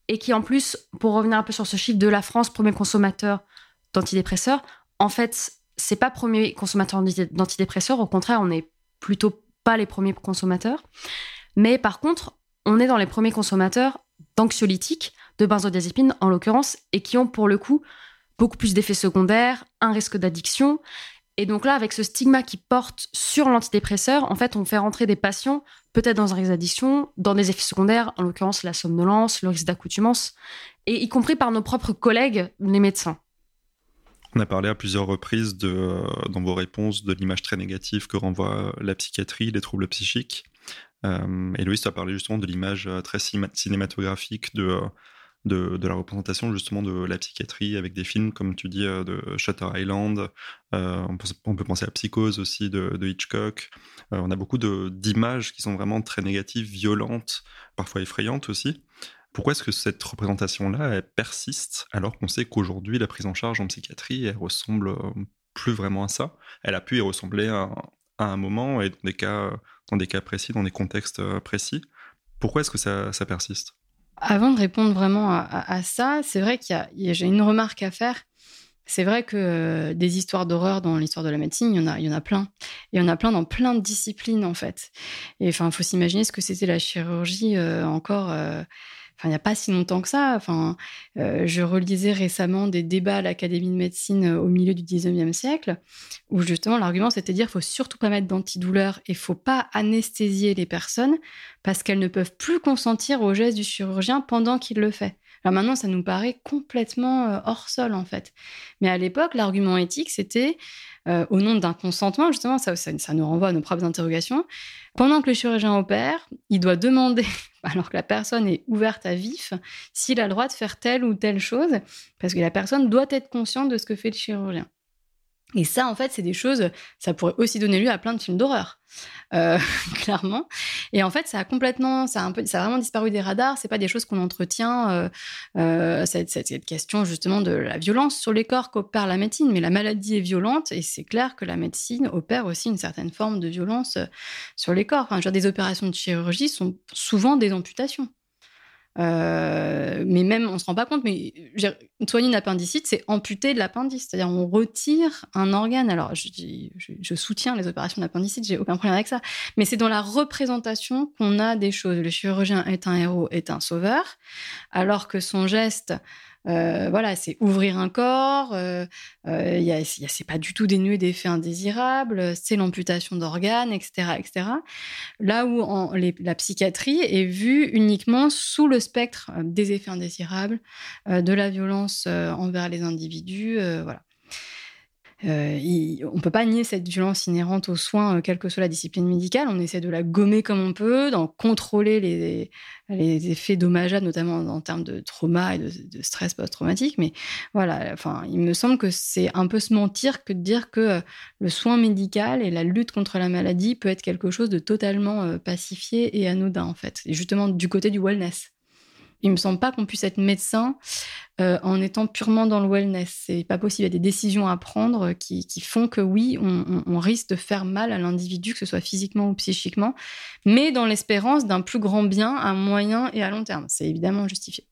et qui en plus, pour revenir un peu sur ce chiffre de la France, premier consommateur d'antidépresseurs, en fait, c'est pas premier consommateur d'antidépresseurs. Au contraire, on n'est plutôt pas les premiers consommateurs. Mais par contre, on est dans les premiers consommateurs d'anxiolytiques, de benzodiazépines en l'occurrence, et qui ont pour le coup beaucoup plus d'effets secondaires, un risque d'addiction. Et donc là, avec ce stigma qui porte sur l'antidépresseur, en fait, on fait rentrer des patients peut-être dans un risque d'addiction, dans des effets secondaires, en l'occurrence la somnolence, le risque d'accoutumance, et y compris par nos propres collègues, les médecins. On a parlé à plusieurs reprises euh, dans vos réponses de l'image très négative que renvoie la psychiatrie, les troubles psychiques. Euh, Louis, tu as parlé justement de l'image euh, très cinématographique de, de, la représentation justement de la psychiatrie avec des films, comme tu dis, de Shutter Island. on, peut, penser à Psychose aussi de, Hitchcock. on a beaucoup d'images qui sont vraiment très négatives, violentes, parfois effrayantes aussi. Pourquoi est-ce que cette représentation-là persiste alors qu'on sait qu'aujourd'hui la prise en charge en psychiatrie elle ressemble euh, plus vraiment à ça? Elle a pu y ressembler à, un moment et dans des cas, précis, dans des contextes euh, précis. Pourquoi est-ce que ça, persiste? Avant de répondre vraiment à, ça, c'est vrai qu'il y a, j'ai une remarque à faire. C'est vrai que euh, des histoires d'horreur dans l'histoire de la médecine, il y en a, il y en a plein. Il y en a plein dans plein de disciplines en fait. Et enfin, faut s'imaginer ce que c'était la chirurgie encore il n'y a pas si longtemps que ça. Enfin, euh, je relisais récemment des débats à l'Académie de médecine euh, au milieu du 19e siècle, où justement l'argument c'était de dire qu'il faut surtout pas mettre d'antidouleur et faut pas anesthésier les personnes parce qu'elles ne peuvent plus consentir au geste du chirurgien pendant qu'il le fait. Alors maintenant, ça nous paraît complètement euh, hors sol en fait. Mais à l'époque, l'argument éthique, c'était au nom d'un consentement, justement, ça, ça, nous renvoie à nos propres interrogations. Pendant que le chirurgien opère, il doit demander [laughs] alors que la personne est ouverte à vif, s'il a le droit de faire telle ou telle chose, parce que la personne doit être consciente de ce que fait le chirurgien. Et ça, en fait, c'est des choses, ça pourrait aussi donner lieu à plein de films d'horreur, euh, [laughs] clairement. Et en fait, ça a complètement, ça a, un peu, ça a vraiment disparu des radars. C'est pas des choses qu'on entretient. Euh, euh, cette, cette, question justement de la violence sur les corps qu'opère la médecine, mais la maladie est violente et c'est clair que la médecine opère aussi une certaine forme de violence sur les corps. Enfin, je des opérations de chirurgie sont souvent des amputations. Euh, mais même, on se rend pas compte, mais soigner une appendicite, c'est amputer de l'appendice. C'est-à-dire, on retire un organe. Alors, je, je, soutiens les opérations d'appendicite, j'ai aucun problème avec ça. Mais c'est dans la représentation qu'on a des choses. Le chirurgien est un héros, est un sauveur, alors que son geste voilà, c'est ouvrir un corps. Euh, euh, c'est pas du tout dénué d'effets indésirables. C'est l'amputation d'organes, etc., etc. Là où la psychiatrie est vue uniquement sous le spectre des effets indésirables, de la violence envers les individus, voilà. Euh, on ne peut pas nier cette violence inhérente aux soins, euh, quelle que soit la discipline médicale. On essaie de la gommer comme on peut, d'en contrôler les, effets dommageables, notamment en termes de trauma et de, stress post-traumatique. Mais voilà, enfin, il me semble que c'est un peu se mentir que de dire que euh, le soin médical et la lutte contre la maladie peut être quelque chose de totalement pacifié et anodin, en fait. Et justement, du côté du wellness. Il me semble pas qu'on puisse être médecin euh, en étant purement dans le wellness. C'est pas possible. Il y a des décisions à prendre qui, font que oui, on, risque de faire mal à l'individu, que ce soit physiquement ou psychiquement, mais dans l'espérance d'un plus grand bien à moyen et à long terme. C'est évidemment justifié.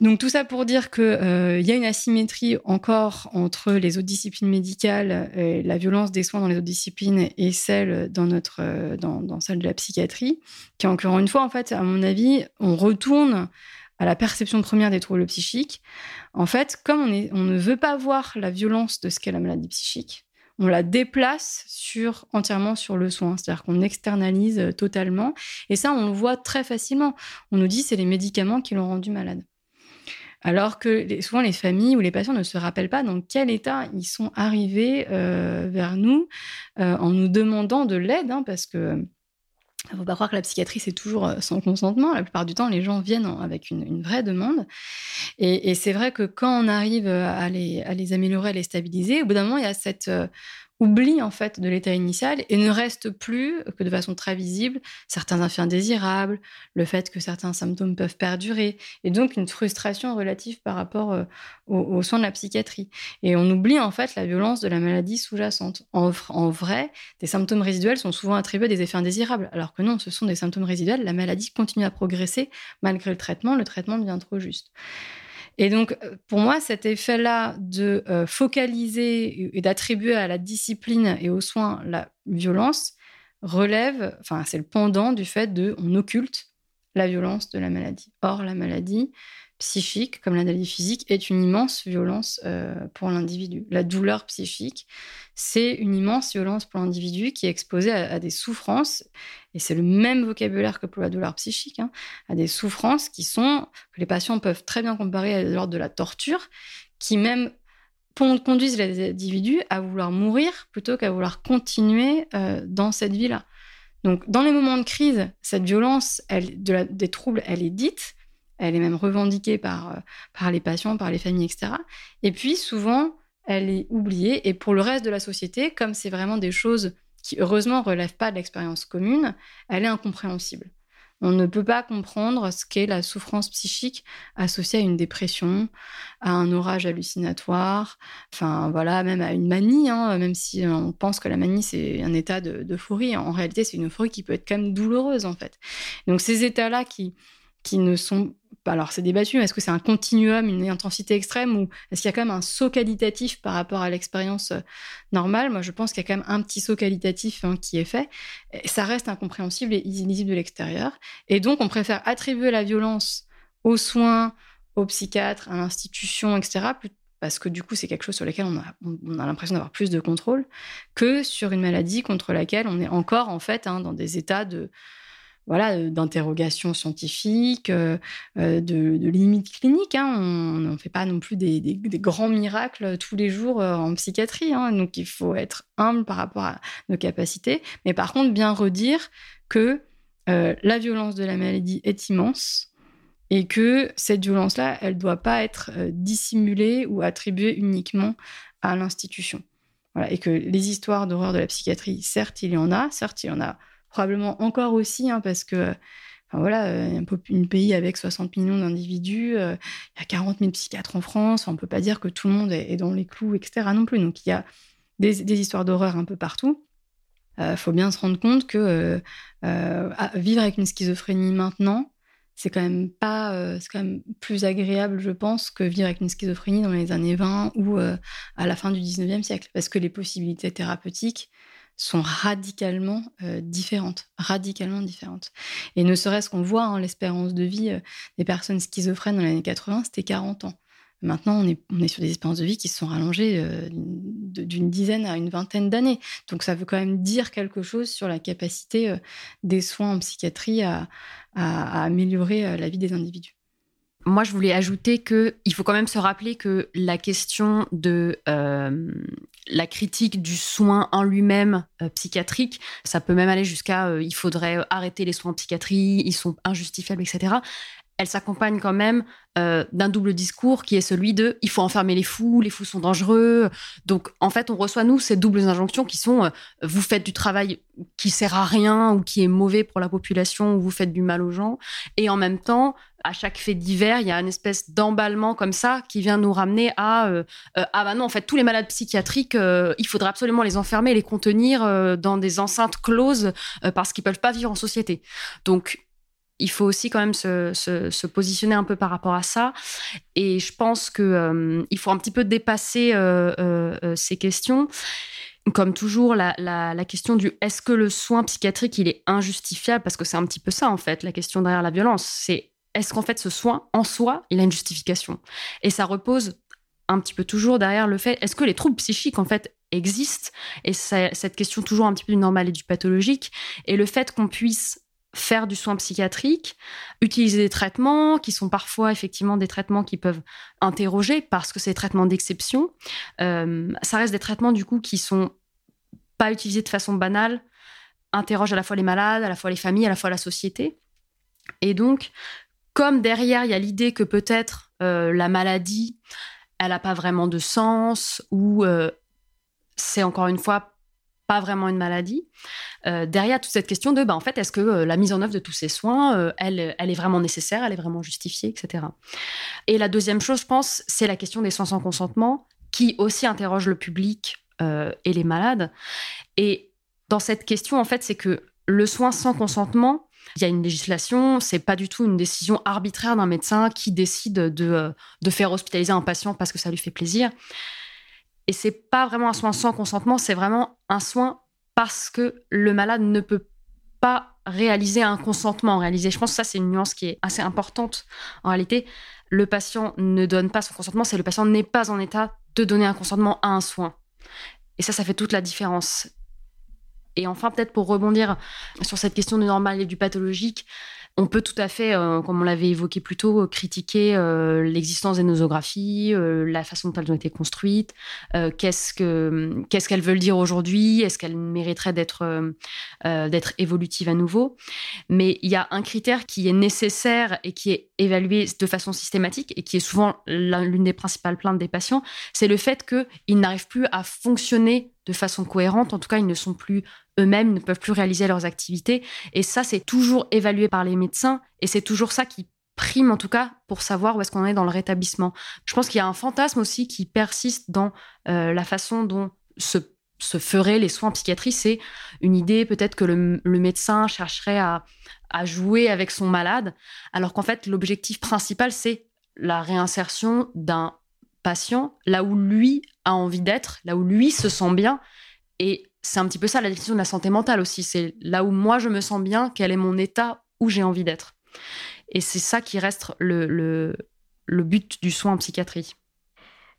Donc tout ça pour dire qu'il euh, y a une asymétrie encore entre les autres disciplines médicales, et la violence des soins dans les autres disciplines et celle dans notre euh, dans, celle de la psychiatrie, qui encore une fois en fait à mon avis on retourne à la perception première des troubles psychiques. En fait, comme on, on ne veut pas voir la violence de ce qu'est la maladie psychique, on la déplace sur entièrement sur le soin, c'est-à-dire qu'on externalise totalement. Et ça, on le voit très facilement. On nous dit c'est les médicaments qui l'ont rendu malade. Alors que souvent les familles ou les patients ne se rappellent pas dans quel état ils sont arrivés euh, vers nous euh, en nous demandant de l'aide, hein, parce que il ne faut pas croire que la psychiatrie, c'est toujours euh, sans consentement. La plupart du temps, les gens viennent avec une, vraie demande. Et, c'est vrai que quand on arrive à les, à les, améliorer, à les stabiliser, au bout d'un moment, il y a cette oublie en fait de l'état initial et ne reste plus que de façon très visible certains effets indésirables, le fait que certains symptômes peuvent perdurer et donc une frustration relative par rapport euh, aux, soins de la psychiatrie. Et on oublie en fait la violence de la maladie sous-jacente. En, en, vrai, des symptômes résiduels sont souvent attribués à des effets indésirables, alors que non, ce sont des symptômes résiduels. La maladie continue à progresser malgré le traitement, le traitement devient trop juste. Et donc, euh, pour moi, cet effet-là de euh, focaliser et d'attribuer à la discipline et aux soins la violence relève, enfin, c'est le pendant du fait de on occulte la violence de la maladie. Or, la maladie, psychique, comme la maladie physique, est une immense violence euh, pour l'individu. La douleur psychique, c'est une immense violence pour l'individu qui est exposé à, des souffrances, et c'est le même vocabulaire que pour la douleur psychique, hein, à des souffrances qui sont, que les patients peuvent très bien comparer à l'ordre de la torture, qui même conduisent les individus à vouloir mourir plutôt qu'à vouloir continuer euh, dans cette vie-là. Donc, dans les moments de crise, cette violence des troubles, elle est dite, elle est même revendiquée par, euh, par les patients, par les familles, etc. Et puis souvent, elle est oubliée. Et pour le reste de la société, comme c'est vraiment des choses qui heureusement relèvent pas de l'expérience commune, elle est incompréhensible. On ne peut pas comprendre ce qu'est la souffrance psychique associée à une dépression, à un orage hallucinatoire, enfin voilà, même à une manie, hein, même si on pense que la manie c'est un état d'euphorie. En réalité, c'est une euphorie qui peut être quand même douloureuse en fait. Donc ces états-là qui, qui ne sont alors c'est débattu, est-ce que c'est un continuum, une intensité extrême, ou est-ce qu'il y a quand même un saut qualitatif par rapport à l'expérience euh, normale? Moi, je pense qu'il y a quand même un petit saut qualitatif hein, qui est fait. ça reste incompréhensible et illisible de l'extérieur. Et donc, on préfère attribuer la violence aux soins, aux psychiatres, à l'institution, etc., parce que du coup, c'est quelque chose sur lequel on a, l'impression d'avoir plus de contrôle, que sur une maladie contre laquelle on est encore, en fait, hein, dans des états de voilà, euh, d'interrogations scientifiques, euh, euh, de, limites cliniques. Hein. On ne fait pas non plus des, grands miracles tous les jours en psychiatrie. Hein. Donc, il faut être humble par rapport à nos capacités. Mais par contre, bien redire que la violence de la maladie est immense et que cette violence-là, elle ne doit pas être dissimulée ou attribuée uniquement à l'institution. et que les histoires d'horreur de la psychiatrie, certes, il y en a, certes, il y en a probablement encore aussi, hein, parce que Enfin, voilà, euh, un, pays avec 60 millions d'individus, euh, il y a 40 000 psychiatres en France, on ne peut pas dire que tout le monde est, dans les clous, etc. non plus. Donc il y a des, histoires d'horreur un peu partout. Il euh, faut bien se rendre compte que vivre avec une schizophrénie maintenant, c'est quand même pas, c'est quand même plus agréable, je pense, que vivre avec une schizophrénie dans les années 20 ou à la fin du 19e siècle, parce que les possibilités thérapeutiques sont radicalement euh, différentes, radicalement différentes. Et ne serait-ce qu'on voit hein, l'espérance de vie euh, des personnes schizophrènes dans les années 80, c'était 40 ans. Maintenant, on est, sur des espérances de vie qui se sont rallongées euh, d'une dizaine à une vingtaine d'années. Donc ça veut quand même dire quelque chose sur la capacité des soins en psychiatrie à améliorer la vie des individus moi, je voulais ajouter que il faut quand même se rappeler que la question de la critique du soin en lui-même euh, psychiatrique, ça peut même aller jusqu'à euh, il faudrait arrêter les soins en psychiatrie, ils sont injustifiables, etc elle s'accompagne quand même euh, d'un double discours qui est celui de il faut enfermer les fous, les fous sont dangereux. Donc en fait, on reçoit nous ces doubles injonctions qui sont euh, vous faites du travail qui sert à rien ou qui est mauvais pour la population ou vous faites du mal aux gens. Et en même temps, à chaque fait divers, il y a une espèce d'emballement comme ça qui vient nous ramener à euh, ah bah non, en fait, tous les malades psychiatriques, il faudrait absolument les enfermer, les contenir dans des enceintes closes parce qu'ils peuvent pas vivre en société. Donc il faut aussi quand même se, positionner un peu par rapport à ça. Et je pense qu'il euh, faut un petit peu dépasser euh, euh, ces questions. Comme toujours, la, question du est-ce que le soin psychiatrique il est injustifiable? Parce que c'est un petit peu ça en fait, la question derrière la violence. C'est est-ce qu'en fait ce soin en soi il a une justification? Et ça repose un petit peu toujours derrière le fait est-ce que les troubles psychiques en fait existent? Et cette question toujours un petit peu du normal et du pathologique. Et le fait qu'on puisse faire du soin psychiatrique, utiliser des traitements qui sont parfois effectivement des traitements qui peuvent interroger parce que c'est des traitements d'exception. Euh, ça reste des traitements du coup qui sont pas utilisés de façon banale, interrogent à la fois les malades, à la fois les familles, à la fois la société. Et donc, comme derrière il y a l'idée que peut-être euh, la maladie, elle n'a pas vraiment de sens ou euh, c'est encore une fois pas vraiment une maladie. Euh, derrière toute cette question de, bah, en fait, est-ce que la mise en œuvre de tous ces soins, elle, elle est vraiment nécessaire, elle est vraiment justifiée, etc. Et la deuxième chose, je pense, c'est la question des soins sans consentement, qui aussi interroge le public et les malades. Et dans cette question, en fait, c'est que le soin sans consentement, il y a une législation, c'est pas du tout une décision arbitraire d'un médecin qui décide de, de faire hospitaliser un patient parce que ça lui fait plaisir. Et c'est pas vraiment un soin sans consentement, c'est vraiment un soin parce que le malade ne peut pas réaliser un consentement réalisé. Je pense que ça, c'est une nuance qui est assez importante. En réalité, le patient ne donne pas son consentement, c'est le patient n'est pas en état de donner un consentement à un soin. Et ça, ça fait toute la différence. Et enfin, peut-être pour rebondir sur cette question du normal et du pathologique, on peut tout à fait, euh, comme on l'avait évoqué plus tôt, critiquer euh, l'existence des nosographies, euh, la façon dont elles ont été construites, qu'est-ce que qu'est-ce qu'elles veulent dire aujourd'hui, est-ce qu'elles mériteraient d'être d'être évolutives à nouveau. Mais il y a un critère qui est nécessaire et qui est évalué de façon systématique et qui est souvent l'une des principales plaintes des patients, c'est le fait qu'ils n'arrivent plus à fonctionner de façon cohérente. En tout cas, ils ne sont plus eux-mêmes, ne peuvent plus réaliser leurs activités. Et ça, c'est toujours évalué par les médecins et c'est toujours ça qui prime en tout cas pour savoir où est-ce qu'on est dans le rétablissement. Je pense qu'il y a un fantasme aussi qui persiste dans euh, la façon dont se, se, feraient les soins en psychiatrie. C'est une idée peut-être que le, médecin chercherait à jouer avec son malade, alors qu'en fait l'objectif principal c'est la réinsertion d'un là où lui a envie d'être, là où lui se sent bien. Et c'est un petit peu ça la définition de la santé mentale aussi. C'est là où moi je me sens bien, quel est mon état où j'ai envie d'être. Et c'est ça qui reste le, le but du soin en psychiatrie.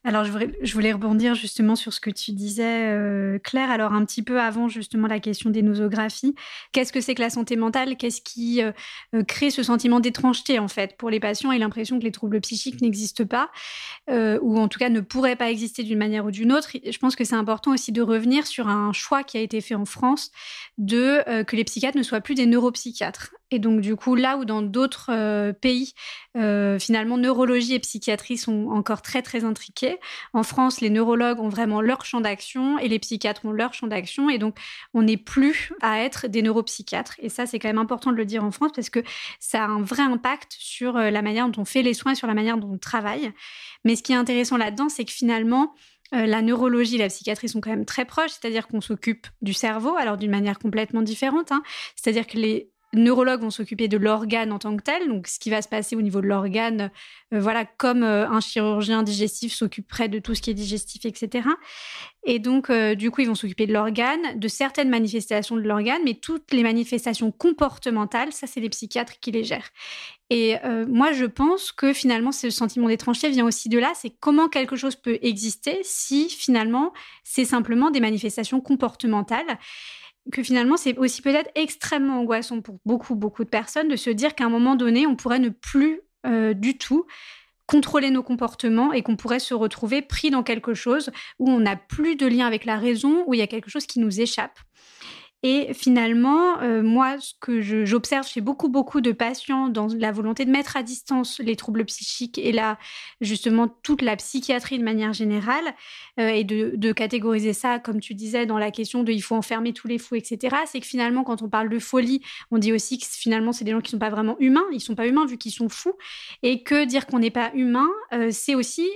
Alors, je voulais, rebondir justement sur ce que tu disais, euh, Claire. Alors, un petit peu avant justement la question des nosographies. Qu'est-ce que c'est que la santé mentale? Qu'est-ce qui euh, euh, crée ce sentiment d'étrangeté, en fait, pour les patients et l'impression que les troubles psychiques n'existent pas, ou en tout cas ne pourraient pas exister d'une manière ou d'une autre? Je pense que c'est important aussi de revenir sur un choix qui a été fait en France de que les psychiatres ne soient plus des neuropsychiatres. Et donc, du coup, là où dans d'autres euh, pays, euh, finalement, neurologie et psychiatrie sont encore très, très intriqués, en France, les neurologues ont vraiment leur champ d'action et les psychiatres ont leur champ d'action. Et donc, on n'est plus à être des neuropsychiatres. Et ça, c'est quand même important de le dire en France parce que ça a un vrai impact sur euh, la manière dont on fait les soins, sur la manière dont on travaille. Mais ce qui est intéressant là-dedans, c'est que finalement, la neurologie et la psychiatrie sont quand même très proches, c'est-à-dire qu'on s'occupe du cerveau, alors d'une manière complètement différente. Hein. C'est-à-dire que les neurologues vont s'occuper de l'organe en tant que tel, donc ce qui va se passer au niveau de l'organe, euh, voilà, comme euh, un chirurgien digestif s'occuperait de tout ce qui est digestif, etc. Et donc, euh, du coup, ils vont s'occuper de l'organe, de certaines manifestations de l'organe, mais toutes les manifestations comportementales, ça, c'est les psychiatres qui les gèrent. Et moi, je pense que finalement, ce sentiment d'étrangeté vient aussi de là, c'est comment quelque chose peut exister si finalement, c'est simplement des manifestations comportementales que finalement, c'est aussi peut-être extrêmement angoissant pour beaucoup, beaucoup de personnes de se dire qu'à un moment donné, on pourrait ne plus euh, du tout contrôler nos comportements et qu'on pourrait se retrouver pris dans quelque chose où on n'a plus de lien avec la raison, où il y a quelque chose qui nous échappe. Et finalement, euh, moi, ce que j'observe chez beaucoup, beaucoup de patients dans la volonté de mettre à distance les troubles psychiques et là, justement, toute la psychiatrie de manière générale, euh, et de, catégoriser ça, comme tu disais, dans la question de il faut enfermer tous les fous, etc., c'est que finalement, quand on parle de folie, on dit aussi que finalement, c'est des gens qui ne sont pas vraiment humains, ils ne sont pas humains vu qu'ils sont fous, et que dire qu'on n'est pas humain, euh, c'est aussi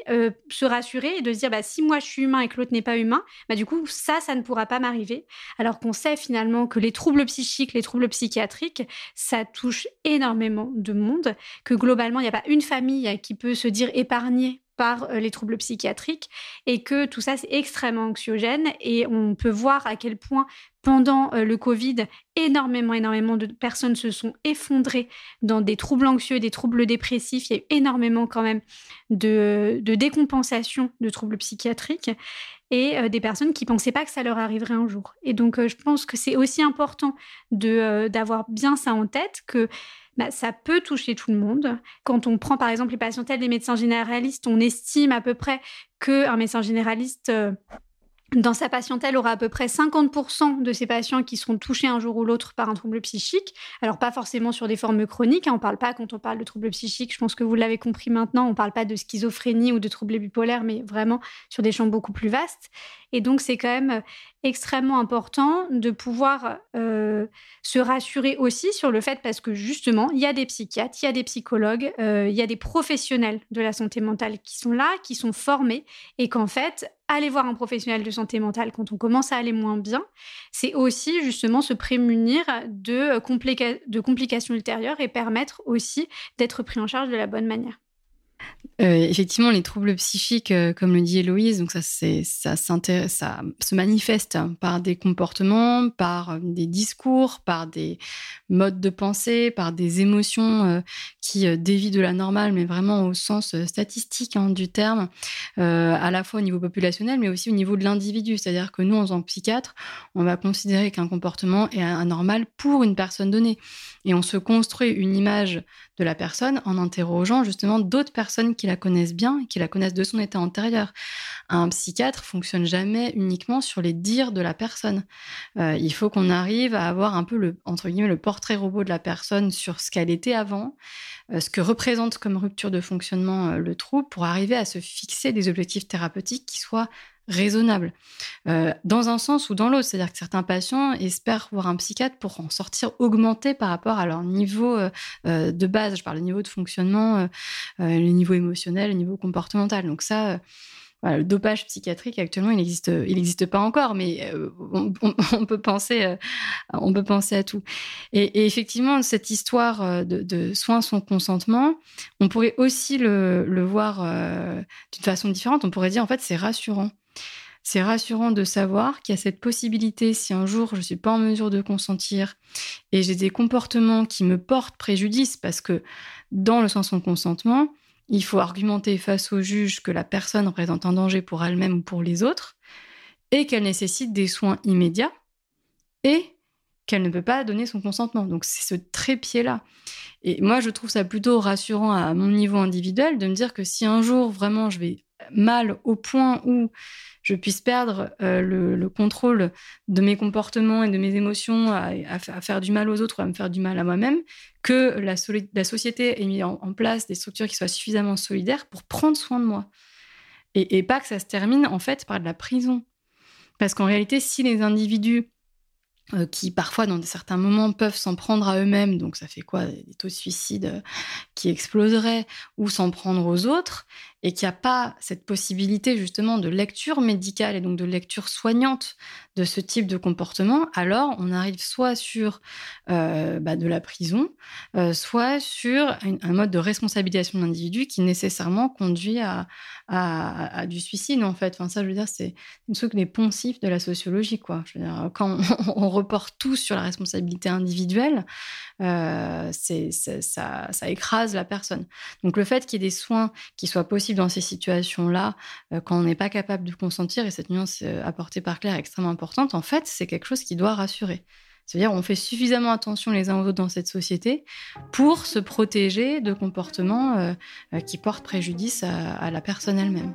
se rassurer et de se dire, bah, si moi je suis humain et que l'autre n'est pas humain, bah, du coup, ça, ça ne pourra pas m'arriver, alors qu'on sait finalement que les troubles psychiques, les troubles psychiatriques, ça touche énormément de monde, que globalement, il n'y a pas une famille qui peut se dire épargnée par euh, les troubles psychiatriques et que tout ça c'est extrêmement anxiogène et on peut voir à quel point pendant euh, le Covid énormément énormément de personnes se sont effondrées dans des troubles anxieux, des troubles dépressifs, il y a eu énormément quand même de, de décompensation de troubles psychiatriques et euh, des personnes qui pensaient pas que ça leur arriverait un jour. Et donc, euh, je pense que c'est aussi important de euh, d'avoir bien ça en tête que bah, ça peut toucher tout le monde. Quand on prend par exemple les patientèles des médecins généralistes, on estime à peu près qu'un médecin généraliste dans sa patientèle, aura à peu près 50% de ces patients qui seront touchés un jour ou l'autre par un trouble psychique. Alors, pas forcément sur des formes chroniques. Hein, on ne parle pas, quand on parle de trouble psychique, je pense que vous l'avez compris maintenant, on ne parle pas de schizophrénie ou de troubles bipolaires, mais vraiment sur des champs beaucoup plus vastes. Et donc, c'est quand même extrêmement important de pouvoir euh, se rassurer aussi sur le fait, parce que justement, il y a des psychiatres, il y a des psychologues, euh, il y a des professionnels de la santé mentale qui sont là, qui sont formés, et qu'en fait, aller voir un professionnel de santé mentale quand on commence à aller moins bien, c'est aussi justement se prémunir de, de complications ultérieures et permettre aussi d'être pris en charge de la bonne manière. Euh, effectivement, les troubles psychiques, euh, comme le dit Héloïse, donc ça, se manifeste par des comportements, par euh, des discours, par des modes de pensée, par des émotions qui dévient de la normale, mais vraiment au sens statistique hein, du terme, à la fois au niveau populationnel, mais aussi au niveau de l'individu. C'est-à-dire que nous, en tant que psychiatre, on va considérer qu'un comportement est anormal pour une personne donnée. Et on se construit une image de la personne en interrogeant justement d'autres personnes qui la connaissent bien, qui la connaissent de son état antérieur. Un psychiatre fonctionne jamais uniquement sur les dires de la personne. Euh, il faut qu'on arrive à avoir un peu le entre guillemets le portrait robot de la personne sur ce qu'elle était avant, euh, ce que représente comme rupture de fonctionnement euh, le trouble, pour arriver à se fixer des objectifs thérapeutiques qui soient raisonnable, euh, dans un sens ou dans l'autre. C'est-à-dire que certains patients espèrent voir un psychiatre pour en sortir augmenté par rapport à leur niveau euh, euh, de base. Je parle du niveau de fonctionnement, le niveau émotionnel, le niveau comportemental. Donc ça, le dopage psychiatrique actuellement, il n'existe, il n'existe pas encore, mais [laughs] on, peut penser, on peut penser à tout. Et, effectivement, cette histoire de, soins sans consentement, on pourrait aussi le voir d'une façon différente. On pourrait dire en fait, c'est rassurant c'est rassurant de savoir qu'il y a cette possibilité, si un jour je ne suis pas en mesure de consentir et j'ai des comportements qui me portent préjudice, parce que dans le sens son consentement, il faut argumenter face au juge que la personne représente un danger pour elle-même ou pour les autres, et qu'elle nécessite des soins immédiats, et qu'elle ne peut pas donner son consentement. Donc c'est ce trépied-là. Et moi, je trouve ça plutôt rassurant à mon niveau individuel de me dire que si un jour vraiment je vais mal au point où je puisse perdre euh, le, contrôle de mes comportements et de mes émotions à, faire du mal aux autres ou à me faire du mal à moi-même, que la, société ait mis en, place des structures qui soient suffisamment solidaires pour prendre soin de moi. Et, pas que ça se termine en fait par de la prison. Parce qu'en réalité, si les individus euh, qui parfois dans certains moments peuvent s'en prendre à eux-mêmes, donc ça fait quoi? Des taux de suicide euh, qui exploseraient, ou s'en prendre aux autres, et qu'il n'y a pas cette possibilité justement de lecture médicale et donc de lecture soignante de ce type de comportement, alors on arrive soit sur euh, bah, de la prison, euh, soit sur un mode de responsabilisation de l'individu qui nécessairement conduit à, du suicide en fait. Enfin ça, je veux dire, c'est une truc des poncifs de la sociologie quoi. Quand [laughs] on, reporte tout sur la responsabilité individuelle, euh, ça, ça, écrase la personne. Donc le fait qu'il y ait des soins qui soient possibles dans ces situations-là, euh, quand on n'est pas capable de consentir, et cette nuance euh, apportée par Claire est extrêmement importante, en fait, c'est quelque chose qui doit rassurer. C'est-à-dire on fait suffisamment attention les uns aux autres dans cette société pour se protéger de comportements euh, qui portent préjudice à, la personne elle-même.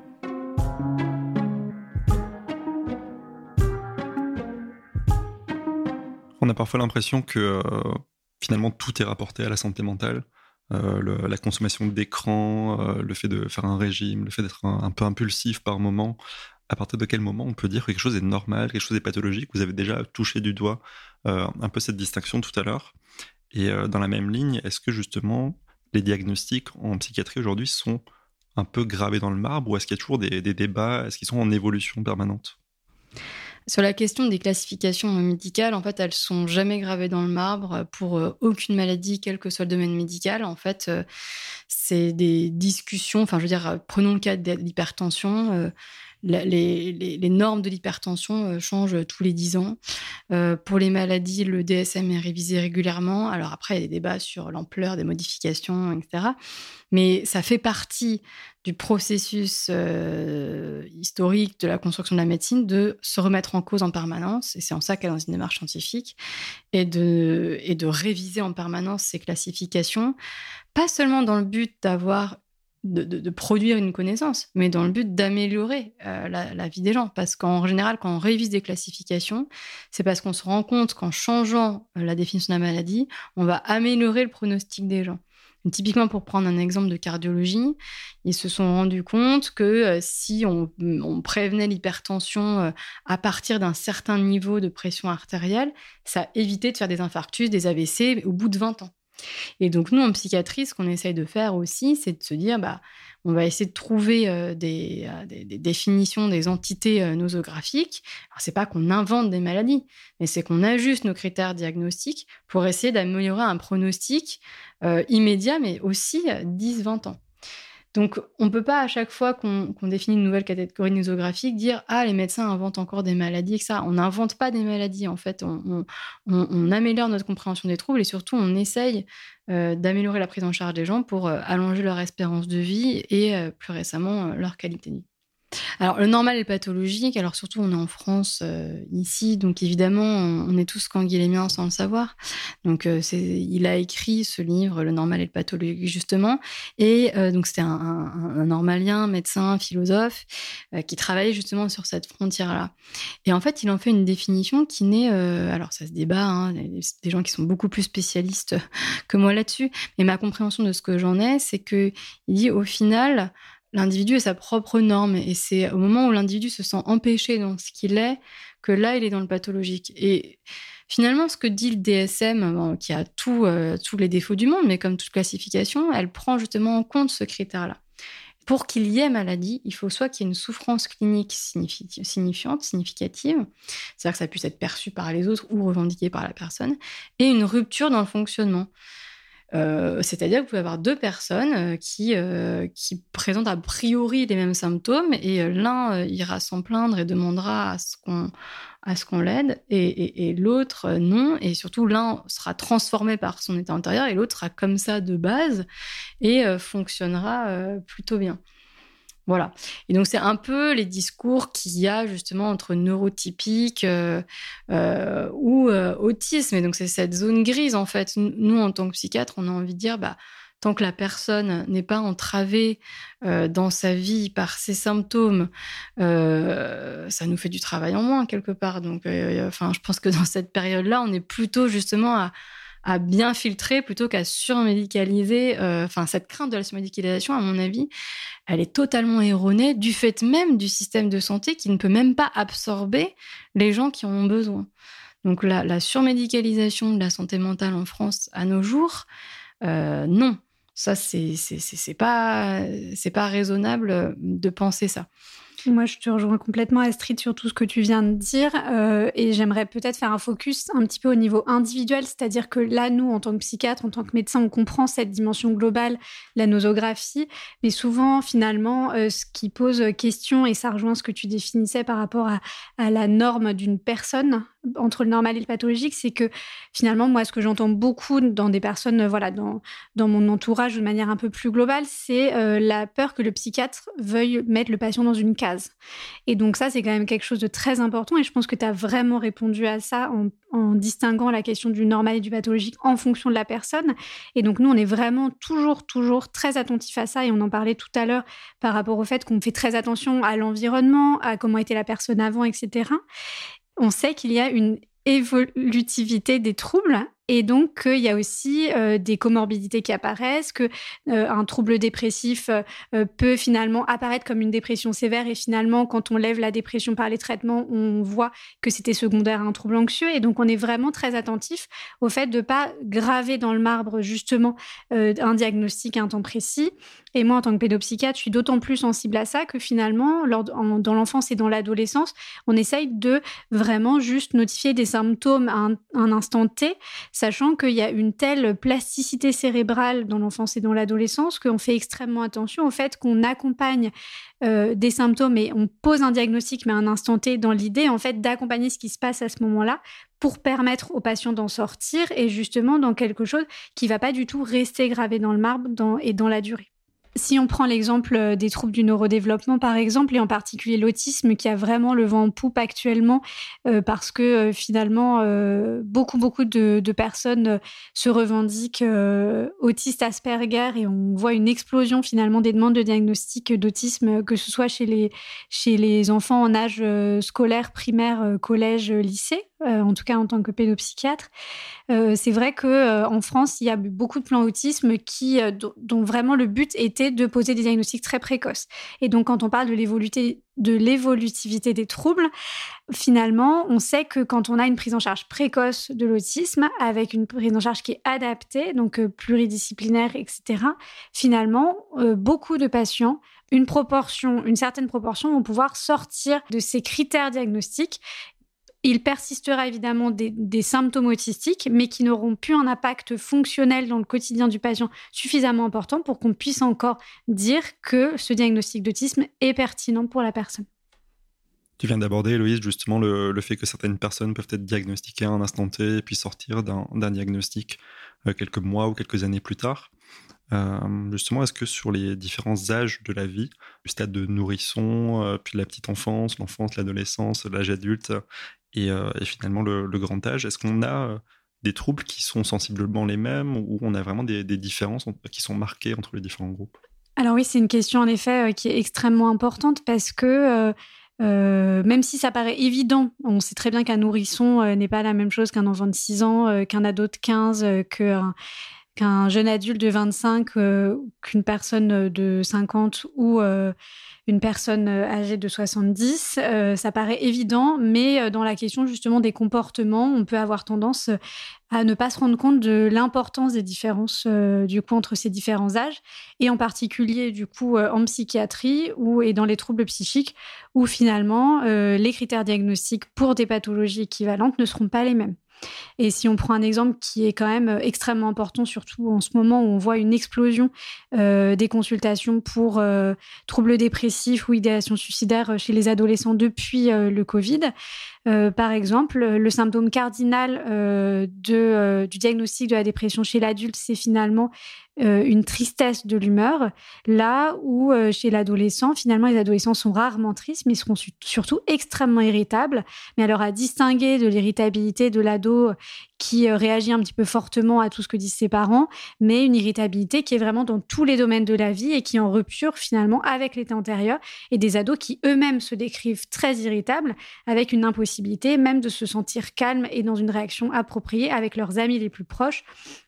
On a parfois l'impression que finalement tout est rapporté à la santé mentale. Euh, la consommation d'écran, euh, le fait de faire un régime, le fait d'être un, peu impulsif par moment. À partir de quel moment on peut dire que quelque chose est normal, quelque chose est pathologique? Vous avez déjà touché du doigt euh, un peu cette distinction tout à l'heure. Et dans la même ligne, est-ce que justement les diagnostics en psychiatrie aujourd'hui sont un peu gravés dans le marbre ou est-ce qu'il y a toujours des, des débats? Est-ce qu'ils sont en évolution permanente? Sur la question des classifications médicales, en fait, elles sont jamais gravées dans le marbre pour euh, aucune maladie, quel que soit le domaine médical. En fait, euh, c'est des discussions. Enfin, je veux dire, prenons le cas de l'hypertension. Euh, les, normes de l'hypertension changent tous les 10 ans. pour les maladies, le DSM est révisé régulièrement. Alors après, il y a des débats sur l'ampleur des modifications, etc. Mais ça fait partie du processus euh, historique de la construction de la médecine de se remettre en cause en permanence, et c'est en ça qu'elle est dans une démarche scientifique, et de, et de réviser en permanence ces classifications, pas seulement dans le but d'avoir de, produire une connaissance, mais dans le but d'améliorer euh, la, la, vie des gens. Parce qu'en général, quand on révise des classifications, c'est parce qu'on se rend compte qu'en changeant la définition de la maladie, on va améliorer le pronostic des gens. Typiquement, pour prendre un exemple de cardiologie, ils se sont rendus compte que euh, si on, prévenait l'hypertension euh, à partir d'un certain niveau de pression artérielle, ça évitait de faire des infarctus, des AVC au bout de 20 ans. Et donc, nous, en psychiatrie, ce qu'on essaye de faire aussi, c'est de se dire, bah, on va essayer de trouver euh, des, définitions des entités nosographiques. Alors, c'est pas qu'on invente des maladies, mais c'est qu'on ajuste nos critères diagnostiques pour essayer d'améliorer un pronostic euh, immédiat, mais aussi 10-20 ans. Donc, on ne peut pas à chaque fois qu'on définit une nouvelle catégorie nosographique dire Ah, les médecins inventent encore des maladies, et ça. On n'invente pas des maladies, en fait. On, améliore notre compréhension des troubles et surtout, on essaye euh, d'améliorer la prise en charge des gens pour euh, allonger leur espérance de vie et plus récemment leur qualité de vie. Alors, le normal et le pathologique, alors surtout, on est en France euh, ici, donc évidemment, on, est tous canguilémiens sans le savoir. Donc, euh, il a écrit ce livre, Le normal et le pathologique, justement. Et euh, donc, c'était un, normalien, médecin, philosophe, qui travaillait justement sur cette frontière-là. Et en fait, il en fait une définition qui n'est. alors, ça se débat, hein, des gens qui sont beaucoup plus spécialistes [laughs] que moi là-dessus. Mais ma compréhension de ce que j'en ai, c'est qu'il dit au final, l'individu est sa propre norme. Et c'est au moment où l'individu se sent empêché dans ce qu'il est que là, il est dans le pathologique. Et finalement, ce que dit le DSM, qui a euh, tous les défauts du monde, mais comme toute classification, elle prend justement en compte ce critère-là. Pour qu'il y ait maladie, il faut soit qu'il y ait une souffrance clinique signifiante, significative, c'est-à-dire que ça puisse être perçu par les autres ou revendiqué par la personne, et une rupture dans le fonctionnement. Euh, c'est-à-dire que vous pouvez avoir deux personnes euh, qui, euh, qui présentent a priori les mêmes symptômes et l'un ira s'en plaindre et demandera à ce qu'on à ce qu'on l'aide et, et, l'autre non et surtout l'un sera transformé par son état intérieur et l'autre sera comme ça de base et fonctionnera plutôt bien. Voilà. Et donc, c'est un peu les discours qu'il y a justement entre neurotypique euh, euh, ou euh, autisme. Et donc, c'est cette zone grise, en fait. Nous, en tant que psychiatre, on a envie de dire, bah, tant que la personne n'est pas entravée dans sa vie par ses symptômes, ça nous fait du travail en moins, quelque part. Donc, enfin, je pense que dans cette période-là, on est plutôt justement à à bien filtrer plutôt qu'à surmédicaliser. Euh, enfin, cette crainte de la surmédicalisation, à mon avis, elle est totalement erronée du fait même du système de santé qui ne peut même pas absorber les gens qui en ont besoin. Donc la, surmédicalisation de la santé mentale en France à nos jours, euh, non. Ça, c'est pas c'est pas raisonnable de penser ça. Moi, je te rejoins complètement, Astrid, sur tout ce que tu viens de dire. Euh, et j'aimerais peut-être faire un focus un petit peu au niveau individuel, c'est-à-dire que là, nous, en tant que psychiatre, en tant que médecin, on comprend cette dimension globale, la nosographie. Mais souvent, finalement, euh, ce qui pose question, et ça rejoint ce que tu définissais par rapport à, à la norme d'une personne, entre le normal et le pathologique, c'est que finalement, moi, ce que j'entends beaucoup dans des personnes, voilà, dans, dans mon entourage de manière un peu plus globale, c'est euh, la peur que le psychiatre veuille mettre le patient dans une case. Et donc ça, c'est quand même quelque chose de très important et je pense que tu as vraiment répondu à ça en, en, distinguant la question du normal et du pathologique en fonction de la personne. Et donc nous, on est vraiment toujours, toujours très attentif à ça et on en parlait tout à l'heure par rapport au fait qu'on fait très attention à l'environnement, à comment était la personne avant, etc on sait qu'il y a une évolutivité des troubles et donc il y a aussi euh, des comorbidités qui apparaissent, que euh, un trouble dépressif euh, peut finalement apparaître comme une dépression sévère et finalement quand on lève la dépression par les traitements, on voit que c'était secondaire à un trouble anxieux et donc on est vraiment très attentif au fait de pas graver dans le marbre justement un diagnostic à un temps précis. Et moi en tant que pédopsychiatre, je suis d'autant plus sensible à ça que finalement lors, dans l'enfance et dans l'adolescence, on essaye de vraiment juste notifier des symptômes à un instant T sachant qu'il y a une telle plasticité cérébrale dans l'enfance et dans l'adolescence qu'on fait extrêmement attention au fait qu'on accompagne euh, des symptômes et on pose un diagnostic, mais un instant T, dans l'idée en fait d'accompagner ce qui se passe à ce moment-là pour permettre aux patients d'en sortir et justement dans quelque chose qui va pas du tout rester gravé dans le marbre et dans la durée. Si on prend l'exemple euh, des troubles du neurodéveloppement, par exemple, et en particulier l'autisme, qui a vraiment le vent en poupe actuellement, euh, parce que euh, finalement, beaucoup, beaucoup de, personnes se revendiquent autistes Asperger et on voit une explosion finalement des demandes de diagnostic d'autisme, que ce soit chez les, chez les enfants en âge scolaire, primaire, collège, lycée. En tout cas en tant que pédopsychiatre. c'est vrai que en France, il y a beaucoup de plans autisme qui, dont vraiment le but était de poser des diagnostics très précoces. Et donc, quand on parle de l'évolutivité des troubles, finalement, on sait que quand on a une prise en charge précoce de l'autisme, avec une prise en charge qui est adaptée, donc euh, pluridisciplinaire, etc., finalement, euh, beaucoup de patients une proportion, une certaine proportion vont pouvoir sortir de ces critères diagnostiques il persistera évidemment des, symptômes autistiques, mais qui n'auront plus un impact fonctionnel dans le quotidien du patient suffisamment important pour qu'on puisse encore dire que ce diagnostic d'autisme est pertinent pour la personne. Tu viens d'aborder, Héloïse, justement le, fait que certaines personnes peuvent être diagnostiquées à un instant T et puis sortir d'un diagnostic euh, quelques mois ou quelques années plus tard. Euh, justement, est-ce que sur les différents âges de la vie, le stade de nourrisson, euh, puis la petite enfance, l'enfance, l'adolescence, l'âge adulte, euh, et, finalement le, grand âge. Est-ce qu'on a euh, des troubles qui sont sensiblement les mêmes ou on a vraiment des, différences qui sont marquées entre les différents groupes? Alors oui, c'est une question en effet euh, qui est extrêmement importante parce que même si ça paraît évident, on sait très bien qu'un nourrisson n'est pas la même chose qu'un enfant de 6 ans, qu'un ado de 15, qu'un jeune adulte de 25, qu'une personne de 50 ou une personne euh, âgée de 70. Euh, ça paraît évident, mais euh, dans la question justement des comportements, on peut avoir tendance à ne pas se rendre compte de l'importance des différences du coup entre ces différents âges et en particulier du coup en psychiatrie ou et dans les troubles psychiques où finalement les critères diagnostiques pour des pathologies équivalentes ne seront pas les mêmes. Et si on prend un exemple qui est quand même euh, extrêmement important, surtout en ce moment où on voit une explosion euh, des consultations pour euh, troubles dépressifs ou idéation suicidaire chez les adolescents depuis le Covid, par exemple, le symptôme cardinal de, du diagnostic de la dépression chez l'adulte, c'est finalement euh, une tristesse de l'humeur, là où euh, chez l'adolescent, finalement, les adolescents sont rarement tristes, mais ils seront surtout extrêmement irritables. Mais alors à distinguer de l'irritabilité de l'ado qui euh, réagit un petit peu fortement à tout ce que disent ses parents, mais une irritabilité qui est vraiment dans tous les domaines de la vie et qui en rupture finalement avec l'état antérieur, et des ados qui eux-mêmes se décrivent très irritables, avec une impossibilité même de se sentir calme et dans une réaction appropriée avec leurs amis les plus proches.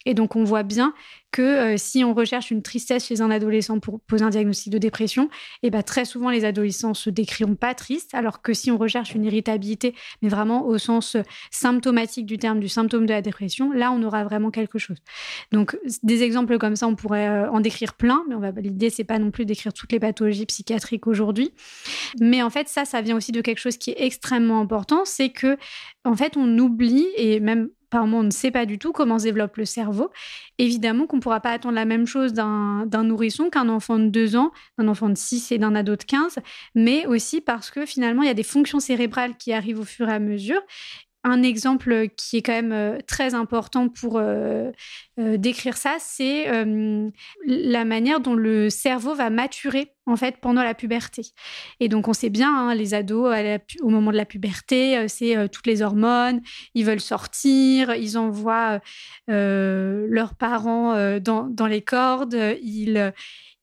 Et donc on voit bien que si on recherche une tristesse chez un adolescent pour poser un diagnostic de dépression, et eh ben, très souvent les adolescents se décriront pas tristes, alors que si on recherche une irritabilité, mais vraiment au sens symptomatique du terme, du symptôme de la dépression, là on aura vraiment quelque chose. Donc des exemples comme ça, on pourrait en décrire plein, mais on va l'idée c'est pas non plus d'écrire toutes les pathologies psychiatriques aujourd'hui. Mais en fait ça, ça vient aussi de quelque chose qui est extrêmement important, c'est que en fait on oublie et même par moment, on ne sait pas du tout comment se développe le cerveau. Évidemment qu'on ne pourra pas attendre la même chose d'un nourrisson qu'un enfant de 2 ans, d'un enfant de 6 et d'un ado de 15, mais aussi parce que finalement, il y a des fonctions cérébrales qui arrivent au fur et à mesure un exemple qui est quand même euh, très important pour euh, euh, décrire ça, c'est la manière dont le cerveau va maturer en fait pendant la puberté. Et donc on sait bien, hein, les ados au moment de la puberté, c'est toutes les hormones, ils veulent sortir, ils envoient leurs parents dans, dans, les cordes, ils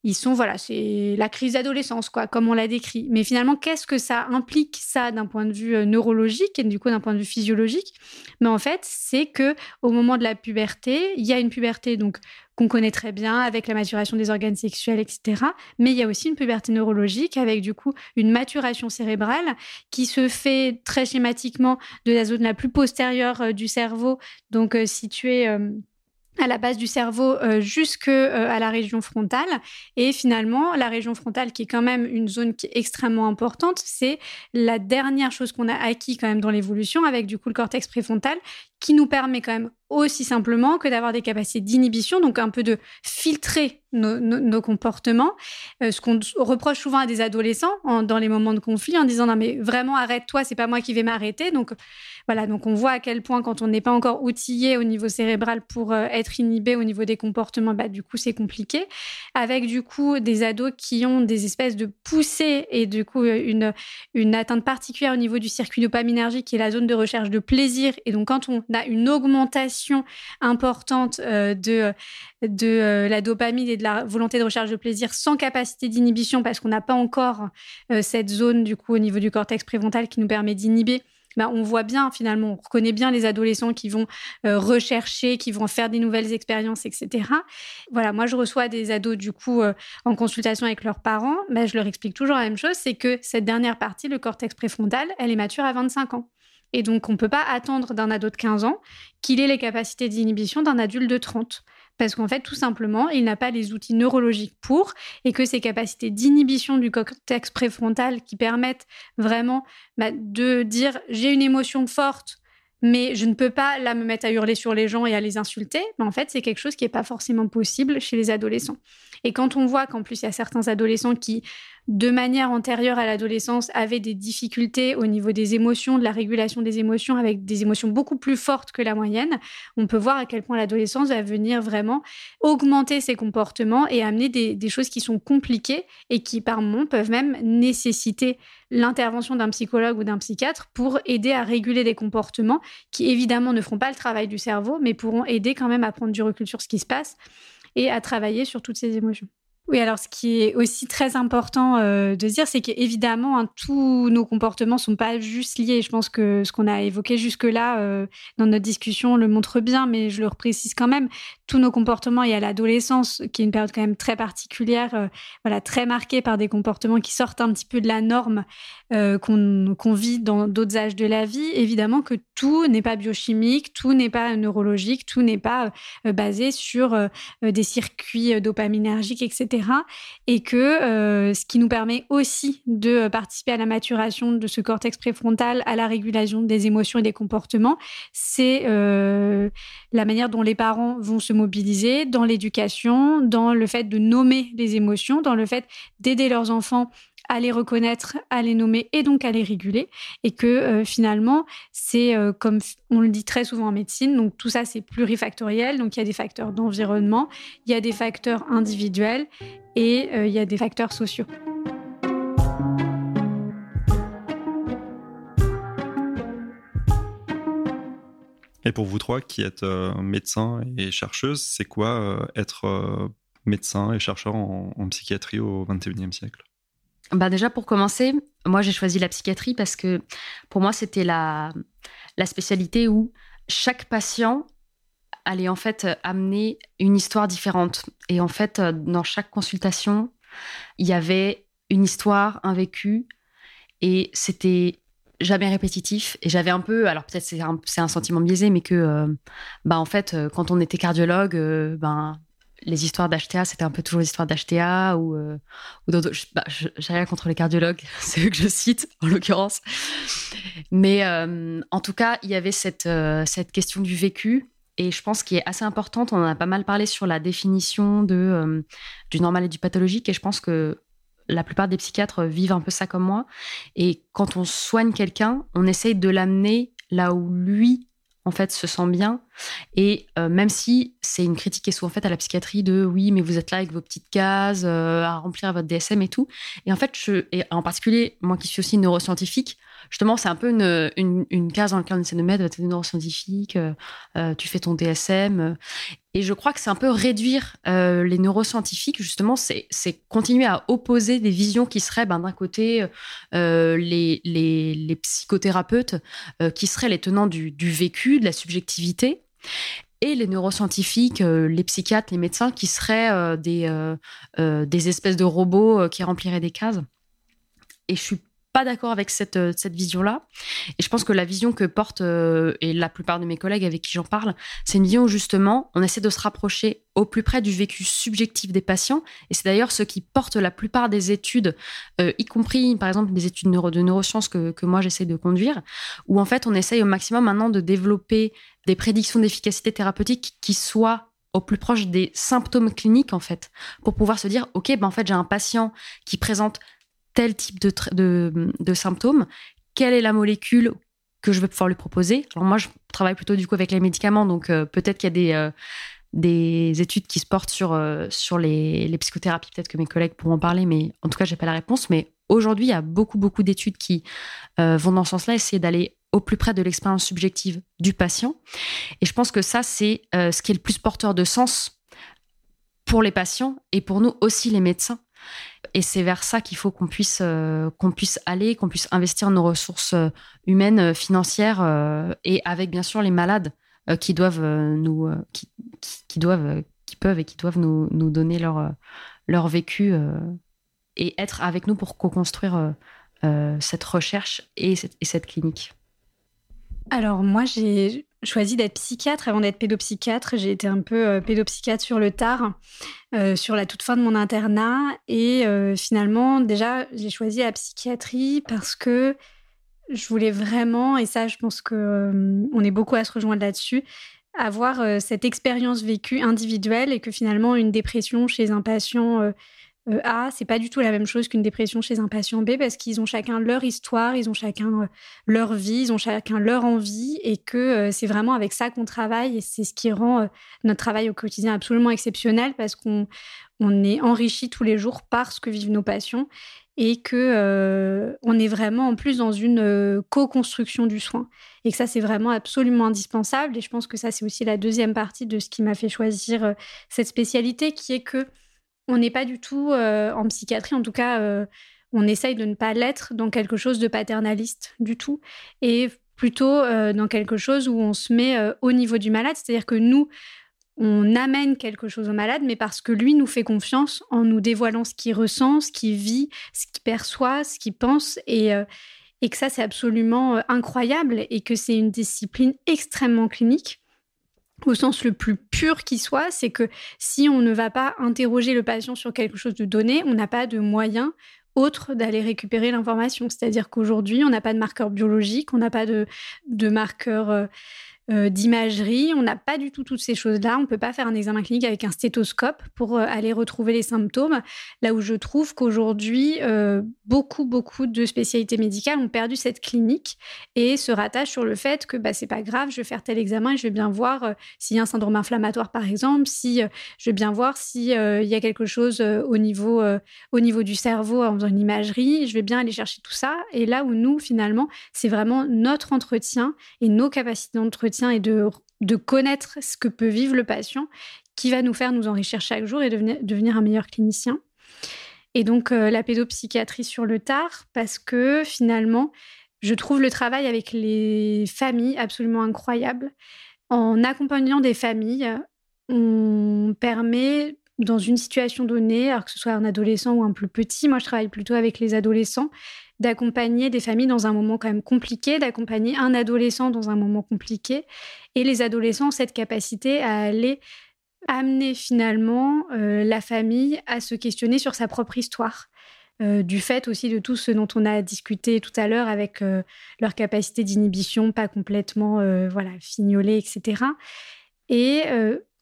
ils sont, voilà, c'est la crise d'adolescence, quoi, comme on l'a décrit. Mais finalement, qu'est-ce que ça implique, ça, d'un point de vue euh, neurologique et du coup d'un point de vue physiologique? Mais en fait, c'est que au moment de la puberté, il y a une puberté donc qu'on connaît très bien avec la maturation des organes sexuels, etc. Mais il y a aussi une puberté neurologique avec du coup une maturation cérébrale qui se fait très schématiquement de la zone la plus postérieure euh, du cerveau, donc euh, située à la base du cerveau euh, jusque euh, à la région frontale. Et finalement la région frontale qui est quand même une zone qui est extrêmement importante c'est la dernière chose qu'on a acquis quand même dans l'évolution avec du coup le cortex préfrontal qui nous permet quand même aussi simplement que d'avoir des capacités d'inhibition, donc un peu de filtrer nos, comportements. Euh, ce qu'on reproche souvent à des adolescents dans les moments de conflit en disant non mais vraiment arrête-toi, c'est pas moi qui vais m'arrêter. Donc voilà, donc on voit à quel point quand on n'est pas encore outillé au niveau cérébral pour euh, être inhibé au niveau des comportements, bah, du coup c'est compliqué. Avec du coup des ados qui ont des espèces de poussées et du coup une, une atteinte particulière au niveau du circuit dopaminergique qui est la zone de recherche de plaisir. Et donc quand on a une augmentation importante euh, de, de euh, la dopamine et de la volonté de recherche de plaisir sans capacité d'inhibition parce qu'on n'a pas encore euh, cette zone du coup au niveau du cortex préfrontal qui nous permet d'inhiber. Bah, on voit bien finalement, on reconnaît bien les adolescents qui vont rechercher, qui vont faire des nouvelles expériences, etc. Voilà, moi je reçois des ados du coup en consultation avec leurs parents, bah, je leur explique toujours la même chose, c'est que cette dernière partie, le cortex préfrontal, elle est mature à 25 ans. Et donc, on ne peut pas attendre d'un ado de 15 ans qu'il ait les capacités d'inhibition d'un adulte de 30. Parce qu'en fait, tout simplement, il n'a pas les outils neurologiques pour, et que ces capacités d'inhibition du cortex préfrontal qui permettent vraiment bah, de dire j'ai une émotion forte, mais je ne peux pas là me mettre à hurler sur les gens et à les insulter. Mais en fait, c'est quelque chose qui n'est pas forcément possible chez les adolescents. Et quand on voit qu'en plus, il y a certains adolescents qui de manière antérieure à l'adolescence, avaient des difficultés au niveau des émotions, de la régulation des émotions, avec des émotions beaucoup plus fortes que la moyenne, on peut voir à quel point l'adolescence va venir vraiment augmenter ses comportements et amener des, choses qui sont compliquées et qui, par moments, peuvent même nécessiter l'intervention d'un psychologue ou d'un psychiatre pour aider à réguler des comportements qui, évidemment, ne feront pas le travail du cerveau, mais pourront aider quand même à prendre du recul sur ce qui se passe et à travailler sur toutes ces émotions. Oui, alors ce qui est aussi très important euh, de dire, c'est qu'évidemment, hein, tous nos comportements sont pas juste liés. Je pense que ce qu'on a évoqué jusque-là euh, dans notre discussion le montre bien, mais je le reprécise quand même. Tous nos comportements et à l'adolescence, qui est une période quand même très particulière, euh, voilà, très marquée par des comportements qui sortent un petit peu de la norme qu'on vit dans d'autres âges de la vie. Évidemment que tout n'est pas biochimique, tout n'est pas neurologique, tout n'est pas basé sur des circuits dopaminergiques, etc. Et que euh, ce qui nous permet aussi de participer à la maturation de ce cortex préfrontal, à la régulation des émotions et des comportements, c'est euh, la manière dont les parents vont se mobiliser dans l'éducation, dans le fait de nommer les émotions, dans le fait d'aider leurs enfants à les reconnaître, à les nommer et donc à les réguler. Et que euh, finalement, c'est euh, comme on le dit très souvent en médecine, donc tout ça c'est plurifactoriel. Donc il y a des facteurs d'environnement, il y a des facteurs individuels et euh, il y a des facteurs sociaux. Et pour vous trois qui êtes médecins et chercheuses, c'est quoi être médecin et chercheur en, en psychiatrie au XXIe siècle? Bah déjà pour commencer, moi j'ai choisi la psychiatrie parce que pour moi c'était la, la spécialité où chaque patient allait en fait amener une histoire différente. Et en fait, dans chaque consultation, il y avait une histoire, un vécu, et c'était jamais répétitif. Et j'avais un peu, alors peut-être c'est un, un, sentiment biaisé, mais que, bah en fait, quand on était cardiologue, ben les histoires d'HTA, c'était un peu toujours les histoires d'HTA ou, euh, ou d'autres. Bah, j'ai rien contre les cardiologues, [laughs] c'est eux que je cite en l'occurrence. Mais euh, en tout cas, il y avait cette, euh, cette question du vécu. Et je pense qu'il est assez importante. On en a pas mal parlé sur la définition de, du normal et du pathologique. Et je pense que la plupart des psychiatres vivent un peu ça comme moi. Et quand on soigne quelqu'un, on essaye de l'amener là où lui en fait se sent bien. Et euh, même si c'est une critique qui est souvent faite à la psychiatrie de oui mais vous êtes là avec vos petites cases euh, à remplir votre DSM et tout. Et en fait et en particulier moi qui suis aussi neuroscientifique justement, c'est un peu une, case dans laquelle on essaie de mettre, tu es neuroscientifique, euh, euh, tu fais ton DSM. Euh. et je crois que c'est un peu réduire les neuroscientifiques, justement, c'est continuer à opposer des visions qui seraient, ben, d'un côté, les, psychothérapeutes, qui seraient les tenants du, du, vécu, de la subjectivité, et les neuroscientifiques, les psychiatres, les médecins, qui seraient des, des espèces de robots qui rempliraient des cases. Et je suis pas d'accord avec cette, euh, cette vision-là. Et je pense que la vision que porte, euh, et la plupart de mes collègues avec qui j'en parle, c'est une vision où justement, on essaie de se rapprocher au plus près du vécu subjectif des patients. Et c'est d'ailleurs ce qui porte la plupart des études, euh, y compris par exemple des études de neurosciences que, que moi j'essaie de conduire, où en fait on essaye au maximum maintenant de développer des prédictions d'efficacité thérapeutique qui soient au plus proche des symptômes cliniques en fait, pour pouvoir se dire ok ben en fait j'ai un patient qui présente tel type de, symptômes, quelle est la molécule que je vais pouvoir lui proposer? Alors moi, je travaille plutôt du coup avec les médicaments, donc euh, peut-être qu'il y a des, euh, des études qui se portent sur, euh, sur les, les, psychothérapies. Peut-être que mes collègues pourront en parler, mais en tout cas, j'ai pas la réponse. Mais aujourd'hui, il y a beaucoup, beaucoup d'études qui vont dans ce sens-là, essayer d'aller au plus près de l'expérience subjective du patient. Et je pense que ça, c'est ce qui est le plus porteur de sens pour les patients et pour nous aussi les médecins. Et c'est vers ça qu'il faut qu'on puisse, euh, qu'on puisse aller, qu'on puisse investir nos ressources euh, humaines, euh, financières, et avec bien sûr les malades qui doivent nous, qui, qui, doivent, qui peuvent et qui doivent nous, nous donner leur, leur vécu et être avec nous pour co-construire cette recherche et cette, et cette clinique. Alors moi, j'ai choisi d'être psychiatre avant d'être pédopsychiatre. J'ai été un peu euh, pédopsychiatre sur le tard, euh, sur la toute fin de mon internat. Et euh, finalement, déjà, j'ai choisi la psychiatrie parce que je voulais vraiment, et ça, je pense qu'on on est beaucoup à se rejoindre là-dessus, avoir cette expérience vécue individuelle et que finalement, une dépression chez un patient A, c'est pas du tout la même chose qu'une dépression chez un patient B parce qu'ils ont chacun leur histoire, ils ont chacun euh, leur vie, ils ont chacun leur envie et que euh, c'est vraiment avec ça qu'on travaille et c'est ce qui rend notre travail au quotidien absolument exceptionnel parce qu'on on est enrichi tous les jours par ce que vivent nos patients et que on est vraiment en plus dans une co-construction du soin et que ça c'est vraiment absolument indispensable et je pense que ça c'est aussi la deuxième partie de ce qui m'a fait choisir cette spécialité qui est que on n'est pas du tout euh, en psychiatrie, en tout cas, euh, on essaye de ne pas l'être dans quelque chose de paternaliste du tout, et plutôt euh, dans quelque chose où on se met au niveau du malade, c'est-à-dire que nous, on amène quelque chose au malade, mais parce que lui nous fait confiance en nous dévoilant ce qu'il ressent, ce qu'il vit, ce qu'il perçoit, ce qu'il pense, et, et que ça, c'est absolument incroyable, et que c'est une discipline extrêmement clinique au sens le plus pur qui soit, c'est que si on ne va pas interroger le patient sur quelque chose de donné, on n'a pas de moyen autre d'aller récupérer l'information. C'est-à-dire qu'aujourd'hui, on n'a pas de marqueur biologique, on n'a pas de, de marqueur euh, euh, d'imagerie. On n'a pas du tout toutes ces choses-là. On ne peut pas faire un examen clinique avec un stéthoscope pour euh, aller retrouver les symptômes. Là où je trouve qu'aujourd'hui, euh, beaucoup, beaucoup de spécialités médicales ont perdu cette clinique et se rattachent sur le fait que bah, c'est pas grave, je vais faire tel examen et je vais bien voir s'il y a un syndrome inflammatoire, par exemple, si je vais bien voir s'il y a quelque chose au, niveau, au niveau du cerveau en faisant une imagerie. Je vais bien aller chercher tout ça. Et là où nous, finalement, c'est vraiment notre entretien et nos capacités d'entretien et de, de connaître ce que peut vivre le patient qui va nous faire nous enrichir chaque jour et devenir, devenir un meilleur clinicien. Et donc euh, la pédopsychiatrie sur le tard, parce que finalement, je trouve le travail avec les familles absolument incroyable. En accompagnant des familles, on permet dans une situation donnée, alors que ce soit un adolescent ou un plus petit, moi je travaille plutôt avec les adolescents, d'accompagner des familles dans un moment quand même compliqué, d'accompagner un adolescent dans un moment compliqué. Et les adolescents ont cette capacité à aller amener finalement euh, la famille à se questionner sur sa propre histoire. Euh, du fait aussi de tout ce dont on a discuté tout à l'heure avec euh, leur capacité d'inhibition pas complètement voilà fignolée, etc. Et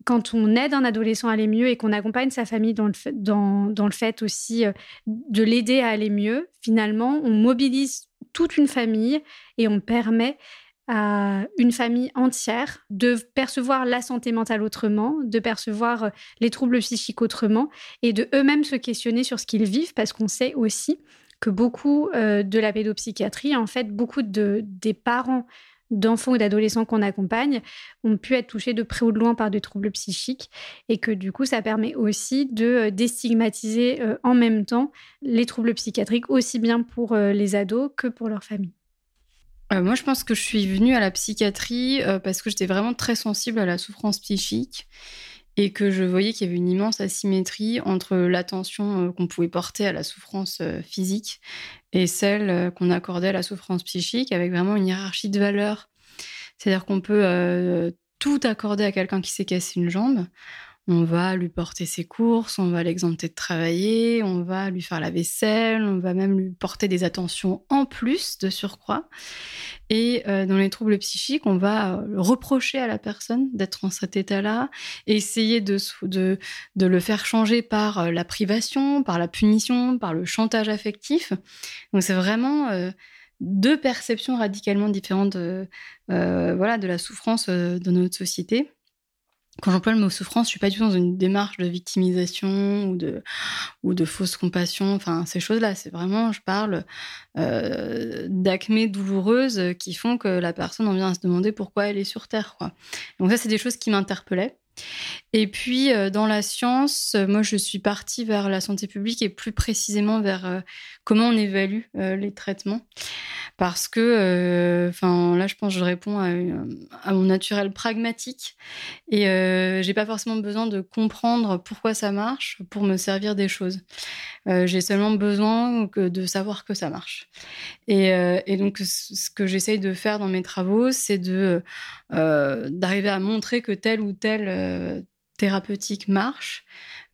quand on aide un adolescent à aller mieux et qu'on accompagne sa famille dans le fait, dans, dans le fait aussi euh, de l'aider à aller mieux, finalement, on mobilise toute une famille et on permet à une famille entière de percevoir la santé mentale autrement, de percevoir euh, les troubles psychiques autrement et de eux-mêmes se questionner sur ce qu'ils vivent parce qu'on sait aussi que beaucoup euh, de la pédopsychiatrie, en fait, beaucoup de, des parents d'enfants ou d'adolescents qu'on accompagne ont pu être touchés de près ou de loin par des troubles psychiques et que du coup ça permet aussi de euh, déstigmatiser euh, en même temps les troubles psychiatriques aussi bien pour euh, les ados que pour leur famille. moi, je pense que je suis venue à la psychiatrie parce que j'étais vraiment très sensible à la souffrance psychique et que je voyais qu'il y avait une immense asymétrie entre l'attention euh, qu'on pouvait porter à la souffrance euh, physique et celle euh, qu'on accordait à la souffrance psychique, avec vraiment une hiérarchie de valeurs. C'est-à-dire qu'on peut tout accorder à quelqu'un qui s'est cassé une jambe, on va lui porter ses courses, on va l'exempter de travailler, on va lui faire la vaisselle, on va même lui porter des attentions en plus de surcroît. Et euh, dans les troubles psychiques, on va euh, reprocher à la personne d'être en cet état-là, essayer de, de, de, le faire changer par euh, la privation, par la punition, par le chantage affectif. Donc c'est vraiment deux perceptions radicalement différentes voilà, de la souffrance dans notre société quand j'emploie le mot souffrance, je suis pas du tout dans une démarche de victimisation ou de ou de fausse compassion. Enfin, ces choses-là, c'est vraiment, je parle euh, d'acmé douloureuses qui font que la personne en vient à se demander pourquoi elle est sur Terre. Donc ça, c'est des choses qui m'interpellaient. Et puis, euh, dans la science, moi, je suis partie vers la santé publique et plus précisément vers euh, comment on évalue les traitements. Parce que, enfin, là, je pense que je réponds à, mon naturel pragmatique et j'ai pas forcément besoin de comprendre pourquoi ça marche pour me servir des choses. j'ai seulement besoin de savoir que ça marche. Et, et donc, ce que j'essaye de faire dans mes travaux, c'est de d'arriver à montrer que tel ou tel thérapeutique marche.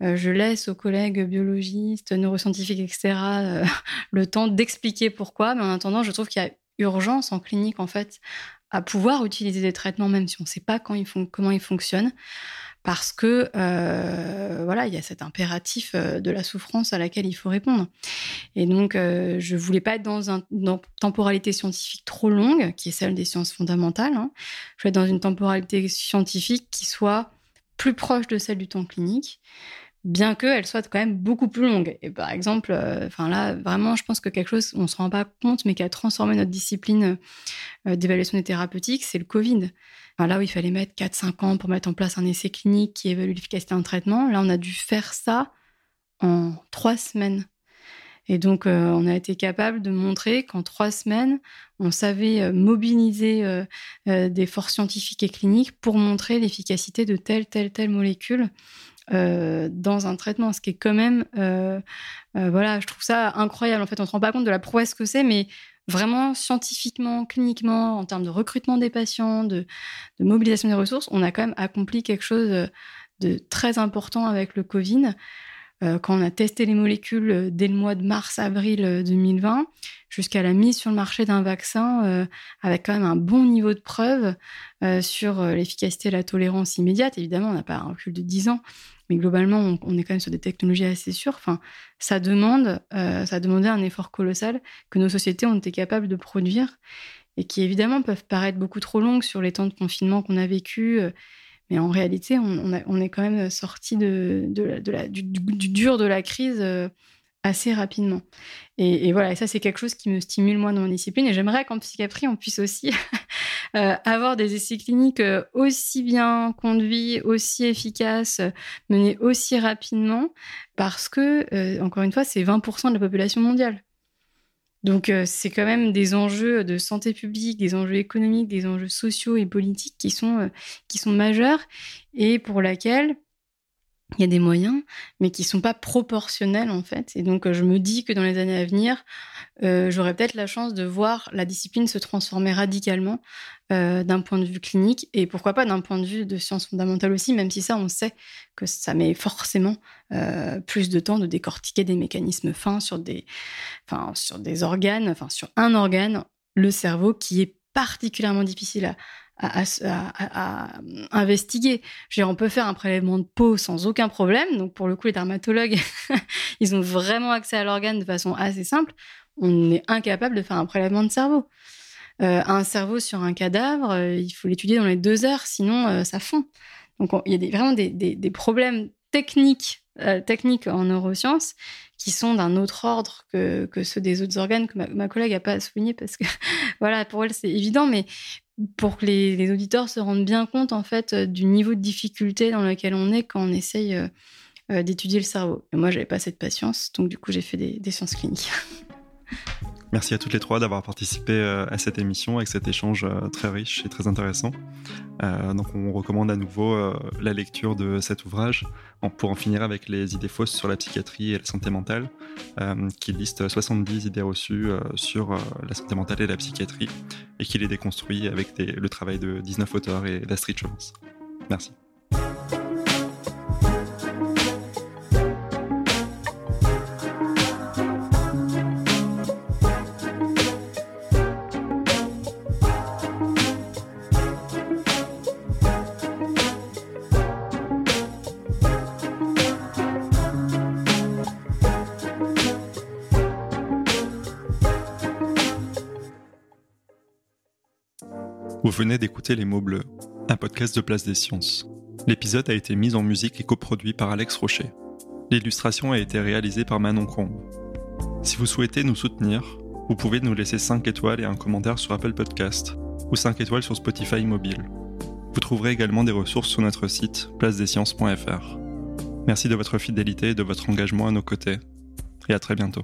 Euh, je laisse aux collègues biologistes, neuroscientifiques, etc., euh, [laughs] le temps d'expliquer pourquoi. Mais en attendant, je trouve qu'il y a urgence en clinique, en fait, à pouvoir utiliser des traitements, même si on ne sait pas quand ils font, comment ils fonctionnent. Parce que euh, voilà, il y a cet impératif de la souffrance à laquelle il faut répondre. Et donc, je voulais pas être dans une temporalité scientifique trop longue, qui est celle des sciences fondamentales. Hein. Je voulais être dans une temporalité scientifique qui soit plus proche de celle du temps clinique, bien qu'elle soit quand même beaucoup plus longue. Et par exemple, euh, enfin là, vraiment, je pense que quelque chose, on se rend pas compte, mais qui a transformé notre discipline euh, d'évaluation des thérapeutiques, c'est le Covid. là où il fallait mettre 4-5 ans pour mettre en place un essai clinique qui évalue l'efficacité d'un traitement, là, on a dû faire ça en trois semaines. Et donc, euh, on a été capable de montrer qu'en trois semaines, on savait euh, mobiliser euh, des forces scientifiques et cliniques pour montrer l'efficacité de telle, telle, telle molécule dans un traitement, ce qui est quand même, voilà, je trouve ça incroyable. En fait, on ne se rend pas compte de la prouesse que c'est, mais vraiment scientifiquement, cliniquement, en termes de recrutement des patients, de, de, mobilisation des ressources, on a quand même accompli quelque chose de très important avec le Covid. Euh, quand on a testé les molécules euh, dès le mois de mars-avril 2020, euh, jusqu'à la mise sur le marché d'un vaccin avec quand même un bon niveau de preuve sur l'efficacité et la tolérance immédiate. Évidemment, on n'a pas un recul de 10 ans, mais globalement, on, est quand même sur des technologies assez sûres. Enfin, ça demande, ça demandait un effort colossal que nos sociétés ont été capables de produire et qui évidemment peuvent paraître beaucoup trop longues sur les temps de confinement qu'on a vécu mais en réalité, on, est quand même sorti du, dur de la crise euh, assez rapidement. Et, voilà, ça, c'est quelque chose qui me stimule, moi, dans mon discipline. Et j'aimerais qu'en psychiatrie, on puisse aussi [laughs] euh, avoir des essais cliniques euh, aussi bien conduits, aussi efficaces, menés aussi rapidement, parce que, encore une fois, c'est 20% de la population mondiale. Donc euh, c'est quand même des enjeux de santé publique, des enjeux économiques, des enjeux sociaux et politiques qui sont, euh, qui sont majeurs et pour laquelle il y a des moyens, mais qui sont pas proportionnels en fait. Et donc je me dis que dans les années à venir, euh, j'aurai peut-être la chance de voir la discipline se transformer radicalement euh, d'un point de vue clinique et pourquoi pas d'un point de vue de sciences fondamentales aussi, même si ça, on sait que ça met forcément euh, plus de temps de décortiquer des mécanismes fins sur des, enfin, sur des organes, enfin sur un organe, le cerveau, qui est particulièrement difficile à, à, investiguer. Je on peut faire un prélèvement de peau sans aucun problème. Donc, pour le coup, les dermatologues, [laughs] ils ont vraiment accès à l'organe de façon assez simple. On est incapable de faire un prélèvement de cerveau. Euh, un cerveau sur un cadavre, euh, il faut l'étudier dans les deux heures, sinon euh, ça fond. Donc, il y a vraiment des, problèmes techniques, techniques en neurosciences qui sont d'un autre ordre que, que, ceux des autres organes que ma, ma collègue n'a pas souligné parce que, [laughs] voilà, pour elle, c'est évident, mais pour que les, auditeurs se rendent bien compte en fait euh, du niveau de difficulté dans lequel on est quand on essaye euh, euh, d'étudier le cerveau. Et moi, j'avais pas cette patience, donc du coup, j'ai fait des sciences cliniques. [laughs] Merci à toutes les trois d'avoir participé euh, à cette émission avec cet échange euh, très riche et très intéressant. Euh, donc on recommande à nouveau la lecture de cet ouvrage pour en finir avec les idées fausses sur la psychiatrie et la santé mentale, qui liste 70 idées reçues sur la santé mentale et la psychiatrie et qui les déconstruit avec le travail de 19 auteurs et d'Astrid Chevance. Merci. Venez d'écouter Les mots bleus, un podcast de Place des Sciences. L'épisode a été mis en musique et coproduit par Alex Rocher. L'illustration a été réalisée par Manon Combe. Si vous souhaitez nous soutenir, vous pouvez nous laisser 5 étoiles et un commentaire sur Apple Podcast ou 5 étoiles sur Spotify mobile. Vous trouverez également des ressources sur notre site placedesciences.fr. Merci de votre fidélité et de votre engagement à nos côtés, et à très bientôt.